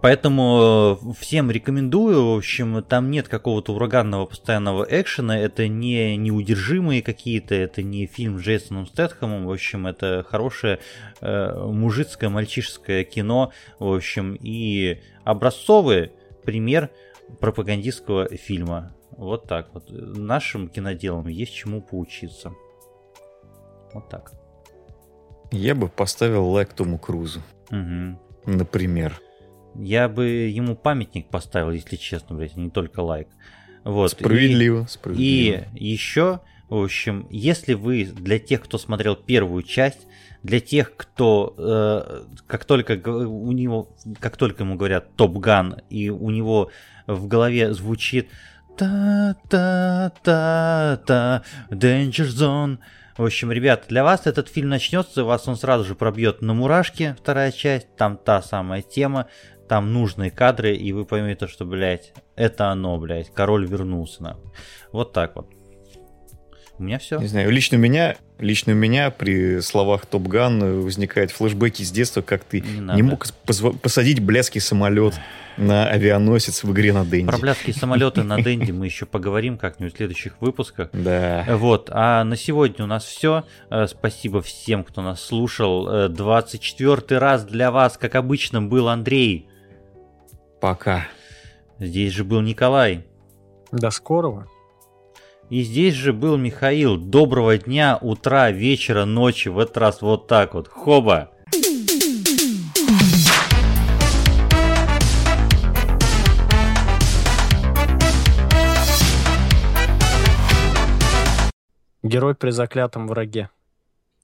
Поэтому э, всем рекомендую. В общем, там нет какого-то ураганного постоянного экшена. Это не неудержимые какие-то, это не фильм с Джейсоном Стэтхэмом. В общем, это хорошее э, мужицкое, мальчишеское кино. В общем, и образцовый пример пропагандистского фильма. Вот так вот. Нашим киноделам есть чему поучиться. Вот так. Я бы поставил лайк Тому Крузу. Угу. Например. Я бы ему памятник поставил, если честно, блядь, не только лайк. Вот. Справедливо, и, справедливо. И еще, в общем, если вы для тех, кто смотрел первую часть, для тех, кто э, как только у него, как только ему говорят Топ Ган, и у него в голове звучит та-та-та-та Danger Zone. В общем, ребят, для вас этот фильм начнется, вас он сразу же пробьет на мурашки, вторая часть, там та самая тема, там нужные кадры, и вы поймете, что, блядь, это оно, блядь, король вернулся нам. Вот так вот. У меня все. Не знаю, лично у меня, лично у меня при словах Топ Ган возникают флешбеки с детства, как ты не, не мог посадить блядский самолет на авианосец в игре на Денди. Про блядские самолеты на Денди мы еще поговорим как-нибудь в следующих выпусках. [laughs] Да. Вот, а на сегодня у нас все. Э, спасибо всем, кто нас слушал. 24 э, раз для вас, как обычно, был Андрей. Пока. Здесь же был Николай. До скорого. И здесь же был Михаил. Доброго дня, утра, вечера, ночи. В этот раз вот так вот. Хоба! Герой при заклятом враге.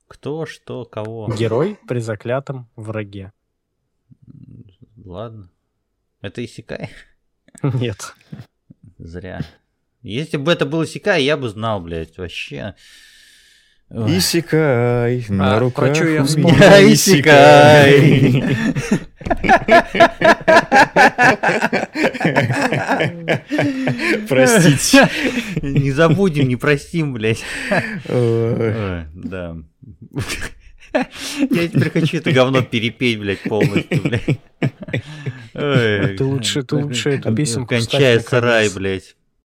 Кто, что, кого? Герой при заклятом враге. Ладно. Это Исикай? [laughs] Нет. Зря. Если бы это был Исикай, я бы знал, блядь, вообще. Ой. Исикай, на а, руках про что я вспомнил? [laughs] Я Исикай. [laughs] Простите. Не забудем, не простим, блядь. Да. [laughs] Я теперь хочу это [laughs] говно [laughs] перепеть, блядь, полностью, блядь. Ты лучше, ты лучше эту песенку Кончай сарай, блядь.